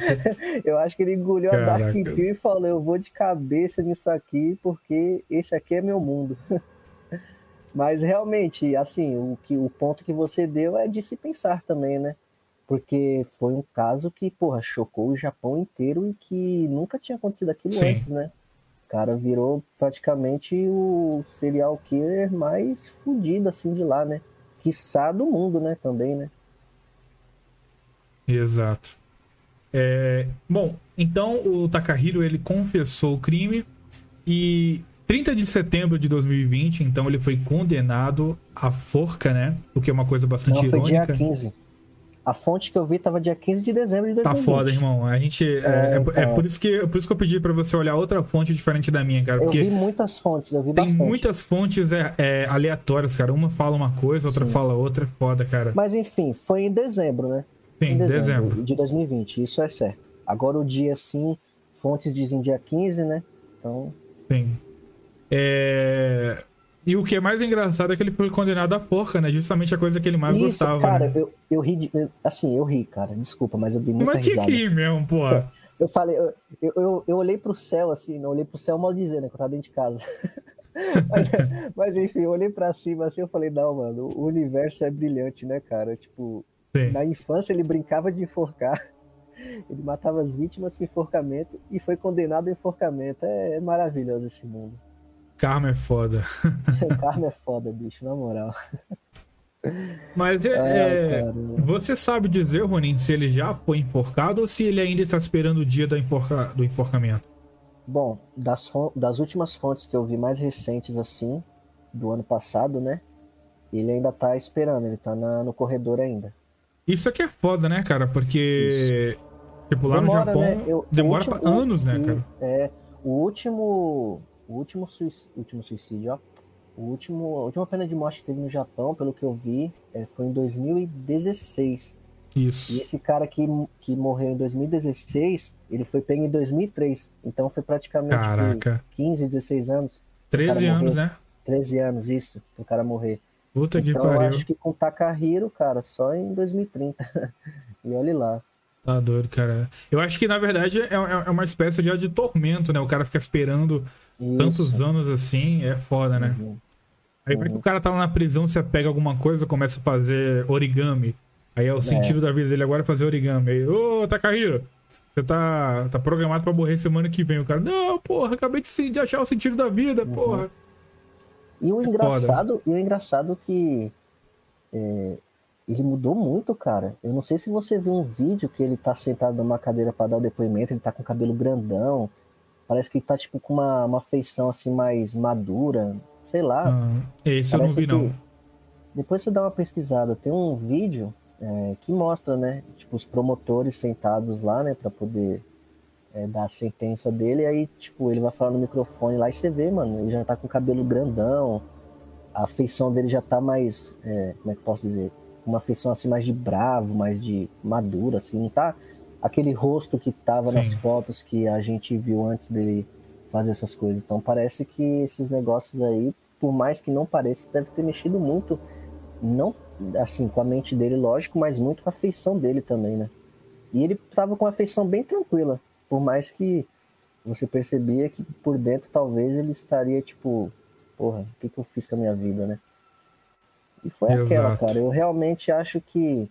[LAUGHS] eu acho que ele engoliu a Dark Caraca. Pill e falou: eu vou de cabeça nisso aqui, porque esse aqui é meu mundo. [LAUGHS] Mas realmente, assim, o, que, o ponto que você deu é de se pensar também, né? Porque foi um caso que, porra, chocou o Japão inteiro e que nunca tinha acontecido aquilo Sim. antes, né? O cara virou praticamente o serial killer mais fudido, assim, de lá, né? Quiçá do mundo, né? Também, né? Exato. É, bom, então o Takahiro ele confessou o crime e 30 de setembro de 2020, então ele foi condenado à forca, né? O que é uma coisa bastante Não, foi dia irônica. 15. A fonte que eu vi tava dia 15 de dezembro de 2020. Tá foda, irmão. A gente. É, É, é- é então. por, isso que, por isso que eu pedi pra você olhar outra fonte diferente da minha, cara. Eu vi muitas fontes, eu vi tem bastante. muitas fontes é, é, aleatórias, cara. Uma fala uma coisa, outra Sim. fala outra. É foda, cara. Mas enfim, foi em dezembro, né? Sim, em dezembro. de 2020, isso é certo. Agora o dia sim, fontes dizem dia 15, né? Então, Sim. É, E o que é mais engraçado é que ele foi condenado à forca, né? Justamente a coisa que ele mais isso, gostava, cara, né? eu, eu ri, de, eu- assim, eu ri, cara, desculpa, mas eu dei muita Mas tinha risada. que ir mesmo, porra. Eu falei, eu, eu, eu, olhei pro céu, assim, não olhei pro céu mal dizer, né? Que eu tava dentro de casa. [LAUGHS] mas, mas, enfim, eu olhei pra cima assim, eu falei, não, mano, o universo é brilhante, né, cara? Tipo, Sim. na infância ele brincava de enforcar. [LAUGHS] Ele matava as vítimas com enforcamento e foi condenado a enforcamento. É, é maravilhoso esse mundo. Karma é foda. [LAUGHS] Karma é foda, bicho, na moral. Mas é, é, cara. você sabe dizer, Ronin, se ele já foi enforcado ou se ele ainda está esperando o dia da enforca- do enforcamento? Bom, das, das últimas fontes que eu vi mais recentes assim, do ano passado, né? Ele ainda tá esperando, ele tá na- no corredor ainda. Isso aqui é foda, né, cara? Porque, tipo, lá no Demora, Japão, né? Eu- demora último- pra anos, né, cara? É, o último, o último, suic- último suicídio, ó. O último, a última pena de morte que teve no Japão, pelo que eu vi, é, foi em 2016. E Isso. esse cara que, que morreu em 2016, ele foi pego em 2003. Então foi praticamente por Caraca. 15, 16 anos, 13 cara anos, né? 13 anos, isso, pro cara morrer. Puta que então eu pariu. acho que com Takahiro, cara, só em 2030. [LAUGHS] e olhe lá. Tá doido, cara. Eu acho que, na verdade, é, é- é uma espécie de, de tormento, né? O cara fica esperando Isso. tantos anos assim, é foda, né? Uhum. Aí, que o cara tá lá na prisão, você pega alguma coisa, começa a fazer origami. Aí é o sentido da vida dele agora é fazer origami. Aí, ô, Takahiro, você tá, tá programado pra morrer semana que vem. O cara, não, porra, acabei de, se- de achar o sentido da vida, Uhum. porra. E o engraçado, e o engraçado que é, ele mudou muito, cara. Eu não sei se você viu um vídeo que ele tá sentado numa cadeira para dar o depoimento, ele tá com o cabelo grandão. Parece que ele tá tipo com uma, uma feição assim mais madura, sei lá. Ah, esse eu não vi, que- não. Depois você dá uma pesquisada, tem um vídeo é, que mostra, né, tipo, os promotores sentados lá, né, para poder é, dar a sentença dele, aí, tipo, ele vai falar no microfone lá e você vê, mano, ele já tá com o cabelo grandão, a feição dele já tá mais, é, como é que eu posso dizer, uma feição assim mais de bravo, mais de madura, assim, não tá aquele rosto que tava Sim. nas fotos que a gente viu antes dele fazer essas coisas. Então parece que esses negócios aí, por mais que não pareça, deve ter mexido muito, não assim com a mente dele, lógico, mas muito com a feição dele também, né? E ele tava com a feição bem tranquila, por mais que você percebia que por dentro talvez ele estaria tipo, porra, o que, que eu fiz com a minha vida, né? E foi aquela, Exato. cara. Eu realmente acho que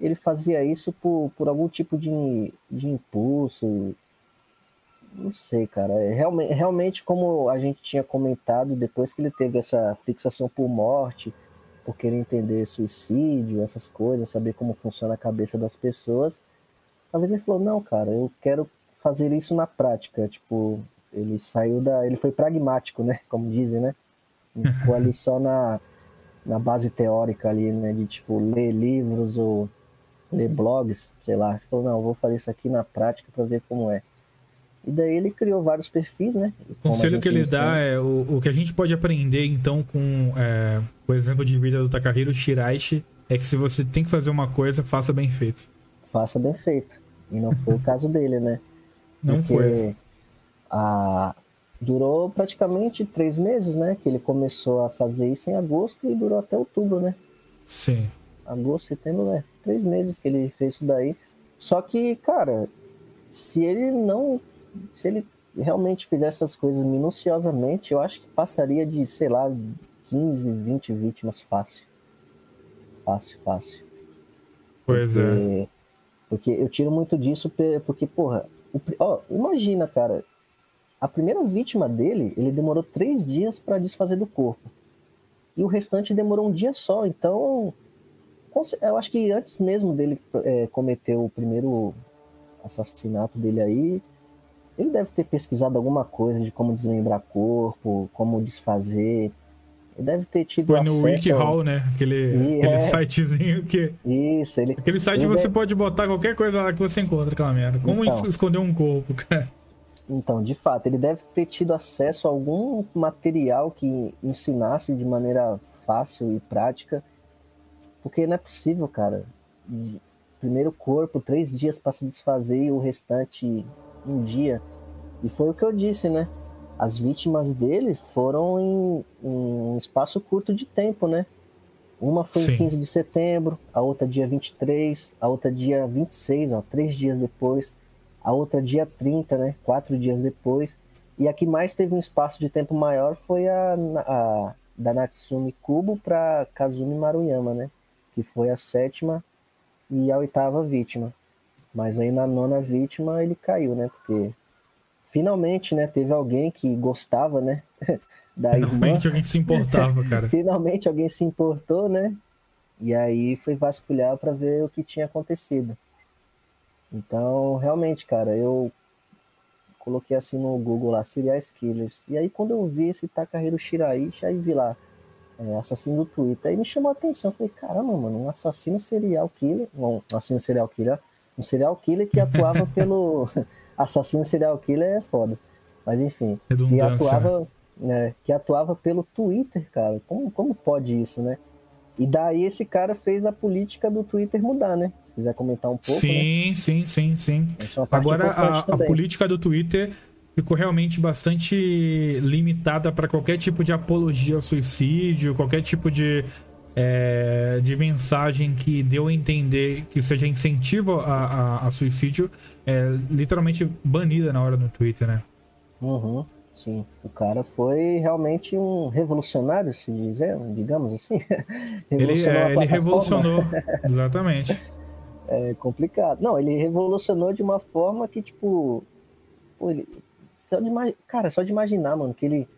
ele fazia isso por, por algum tipo de, de impulso. Não sei, cara. É realmente, realmente, como a gente tinha comentado, depois que ele teve essa fixação por morte, por querer entender suicídio, essas coisas, saber como funciona a cabeça das pessoas, talvez ele falou, não, cara, eu quero fazer isso na prática. Tipo, ele saiu da. Ele foi pragmático, né? Como dizem, né? Não ficou ali [LAUGHS] só na, na base teórica ali, né? De tipo, ler livros ou ler blogs, sei lá. Ele falou, não, vou fazer isso aqui na prática para ver como é. E daí ele criou vários perfis, né? O conselho que ele ensina. dá é o, o que a gente pode aprender então com é, o exemplo de vida do Takahiro Shiraishi é que se você tem que fazer uma coisa, faça bem feito. faça bem feito. E não foi o caso dele, né? Não Porque foi. A... Durou praticamente três meses, né? Que ele começou a fazer isso em agosto e durou até outubro, né? Sim. Agosto, setembro, né? Três meses que ele fez isso daí. Só que, cara, se ele não. Se ele realmente fizesse essas coisas minuciosamente, eu acho que passaria de, sei lá, 15, 20 vítimas fácil. Fácil, fácil. Pois é. Porque, porque eu tiro muito disso, porque, porra, ó, imagina, cara, a primeira vítima dele, ele demorou três dias para desfazer do corpo. E o restante demorou um dia só. Então, eu acho que antes mesmo dele é, cometer o primeiro assassinato dele aí, ele deve ter pesquisado alguma coisa de como desmembrar corpo, como desfazer. Ele deve ter tido Foi no acesso ao- WikiHow, né? Aquele, E aquele é. sitezinho que. Isso, ele. Aquele site ele você deve- pode botar qualquer coisa lá que você encontra aquela merda. Como Então. esconder um corpo, cara? Então, de fato, ele deve ter tido acesso a algum material que ensinasse de maneira fácil e prática, porque não é possível, cara. Primeiro corpo, três dias para se desfazer e o restante um dia. E foi o que eu disse, né? As vítimas dele foram em, em um espaço curto de tempo, né? Uma foi Sim. em 15 de setembro, a outra dia 23, a outra dia 26, ó, três dias depois a outra dia 30, né? Quatro dias depois. E a que mais teve um espaço de tempo maior foi a, a da Natsumi Kubo para Kazumi Maruyama, né? Que foi a sétima e a oitava vítima. Mas aí na nona vítima ele caiu, né? Porque finalmente, né? Teve alguém que gostava, né? [LAUGHS] da irmã. Finalmente alguém se importava, [LAUGHS] cara. Finalmente alguém se importou, né? E aí foi vasculhar para ver o que tinha acontecido. Então, realmente, cara, eu coloquei assim no Google lá, serial killers. E aí quando eu vi esse Takahiro Shiraishi, aí vi lá, é, assassino do Twitter. Aí me chamou a atenção. Falei, caramba, mano, um assassino serial killer. Um assassino serial killer. Um serial killer que atuava [LAUGHS] pelo. [LAUGHS] assassino serial killer é foda. Mas enfim. Que atuava, né, que atuava pelo Twitter, cara. Como, como pode isso, né? E daí esse cara fez a política do Twitter mudar, né? Se quiser comentar um pouco, né? Sim, sim, sim, sim. Essa é Agora, a, a política do Twitter ficou realmente bastante limitada para qualquer tipo de apologia ao suicídio, qualquer tipo de, é, de mensagem que deu a entender que seja incentivo a, a- a suicídio, é literalmente banida na hora no Twitter, né? Uhum, sim. O cara foi realmente um revolucionário, se dizer, digamos assim. [LAUGHS] Ele, é, ele revolucionou, [LAUGHS] exatamente. É complicado. Não, ele revolucionou de uma forma que, tipo. Pô, ele, só de, cara, só de imaginar, mano, que ele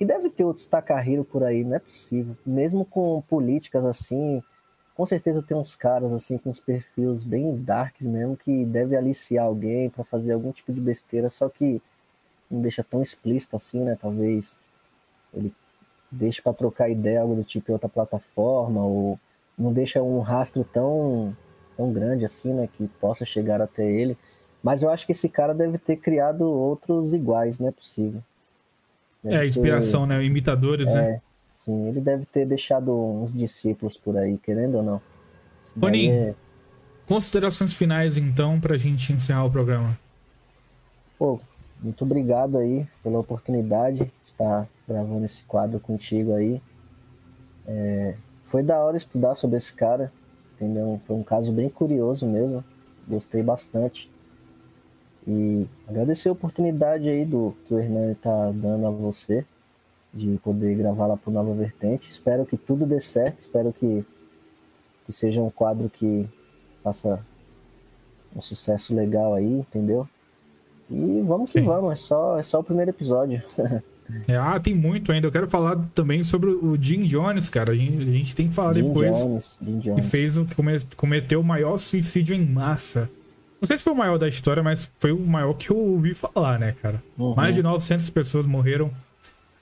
que deve ter outros Takahiro por aí, não é possível. Mesmo com políticas assim, com certeza tem uns caras assim com uns perfis bem darks mesmo que deve aliciar alguém para fazer algum tipo de besteira, só que não deixa tão explícito assim, né? Talvez ele deixe para trocar ideia algo do tipo em outra plataforma ou não deixa um rastro tão tão grande assim, né, que possa chegar até ele. Mas eu acho que esse cara deve ter criado outros iguais, não é possível. Deve é, inspiração, ter... né? Imitadores, é, né? Sim, ele deve ter deixado uns discípulos por aí, querendo ou não. Ronin, é... considerações finais então pra gente encerrar o programa. Pô, muito obrigado aí pela oportunidade de estar gravando esse quadro contigo aí. É... Foi da hora estudar sobre esse cara, entendeu? Foi um caso bem curioso mesmo, gostei bastante. E agradecer a oportunidade aí do que o Hernani tá dando a você de poder gravar lá pro Nova Vertente. Espero que tudo dê certo, espero que, que seja um quadro que faça um sucesso legal aí, entendeu? E vamos Sim. que vamos, é só, é só o primeiro episódio. [LAUGHS] É, ah, tem muito ainda. Eu quero falar também sobre o Jim Jones, cara. A gente, a gente tem que falar Jim depois. Jones, Jim Jones. Que fez o que cometeu o maior suicídio em massa não sei se foi o maior da história, mas foi o maior que eu ouvi falar, né, cara? Uhum. Mais de 900 pessoas morreram.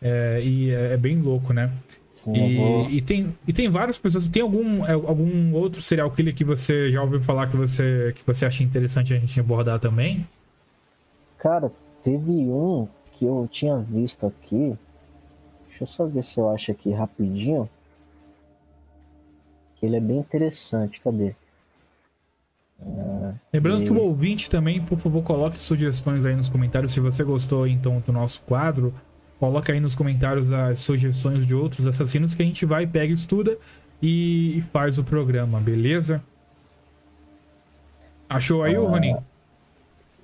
É, e é, é, bem louco, né? Sim, e, e, tem, e tem várias pessoas. Tem algum, é, algum outro serial killer que você já ouviu falar que você, que você acha interessante a gente abordar também? Cara, teve um que eu tinha visto aqui. Deixa eu só ver se eu acho aqui rapidinho. Que ele é bem interessante. Cadê? Lembrando e... que o ouvinte também, por favor, coloque sugestões aí nos comentários. Se você gostou então do nosso quadro, coloque aí nos comentários as sugestões de outros assassinos que a gente vai, pega, estuda e, e faz o programa, beleza? Achou aí, ah, Ronin?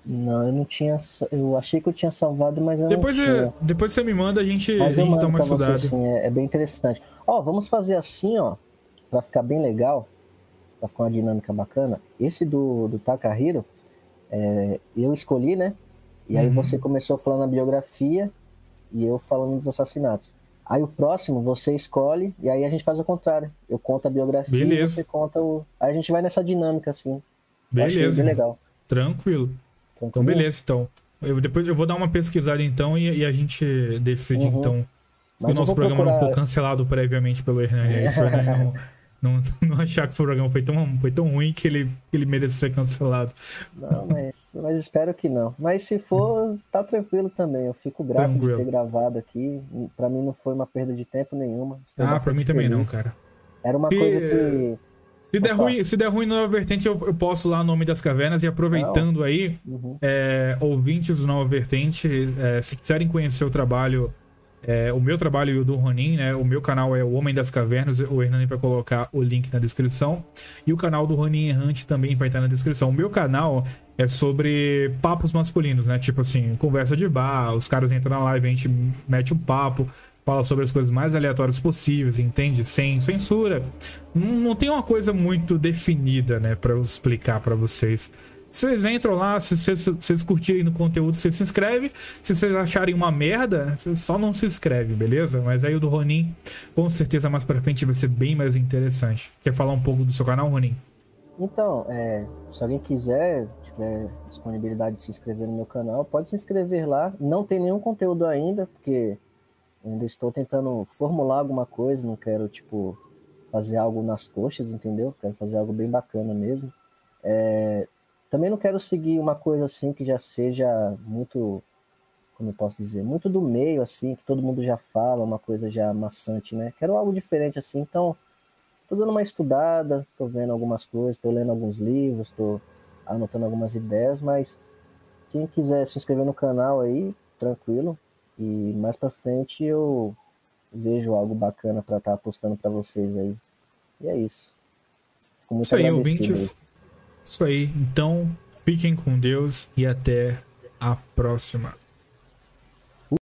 Não, eu não tinha. Eu achei que eu tinha salvado, mas eu depois não tinha. depois você me manda, a gente, a gente dá uma estudada. Você, assim, é, é, bem interessante. Ó, vamos fazer assim, ó, pra ficar bem legal para ficar uma dinâmica bacana. Esse do, do Takahiro, é, eu escolhi, né? E aí uhum. você começou falando a biografia e eu falando dos assassinatos. Aí o próximo você escolhe e aí a gente faz o contrário. Eu conto a biografia Beleza. e você conta o. Aí a gente vai nessa dinâmica assim. Beleza. Bem legal. Tranquilo. Tranquilo. Então, beleza, então. Eu, depois eu vou dar uma pesquisada então e, e a gente decide uhum. então. Se o nosso programa procurar... não for cancelado previamente pelo Hernani. Isso, Hernani não, [LAUGHS] não, não achar que o programa foi tão, foi tão ruim que ele, ele merece ser cancelado. Não, mas, mas espero que não. Mas se for, tá tranquilo também. Eu fico grato tranquilo. de ter gravado aqui. Para mim não foi uma perda de tempo nenhuma. Estou ah, para mim também não, cara. Era uma se, coisa que. Se der, ruim, se der ruim no Nova Vertente, eu, eu posso lá o nome das cavernas e aproveitando não. aí, uhum. é, ouvintes do Nova Vertente, é, se quiserem conhecer o trabalho é, o meu trabalho e o do Ronin, né? O meu canal é o Homem das Cavernas. O Hernani vai colocar o link na descrição. E o canal do Ronin Errante também vai estar na descrição. O meu canal é sobre papos masculinos, né? Tipo assim, conversa de bar, os caras entram na live, a gente mete um papo, fala sobre as coisas mais aleatórias possíveis, entende? Sem censura. Não, tem uma coisa muito definida, né, para eu explicar para vocês. Vocês entram lá, se vocês curtirem no conteúdo, vocês se inscrevem. Se vocês acharem uma merda, só não se inscrevem, beleza? Mas aí o do Ronin, com certeza mais pra frente vai ser bem mais interessante. Quer falar um pouco do seu canal, Ronin? Então, é, se alguém quiser, tiver disponibilidade de se inscrever no meu canal, pode se inscrever lá. Não tem nenhum conteúdo ainda, porque ainda estou tentando formular alguma coisa, não quero, tipo, fazer algo nas coxas, entendeu? Quero fazer algo bem bacana mesmo. É, também não quero seguir uma coisa assim que já seja muito, como eu posso dizer, muito do meio, assim, que todo mundo já fala, uma coisa já maçante, né? Quero algo diferente assim, então tô dando uma estudada, tô vendo algumas coisas, tô lendo alguns livros, tô anotando algumas ideias, mas quem quiser se inscrever no canal aí, tranquilo. E mais para frente eu vejo algo bacana para estar tá postando para vocês aí. E é isso. Fico muito isso aí, ouvintes. Isso aí. Então, fiquem com Deus e até a próxima.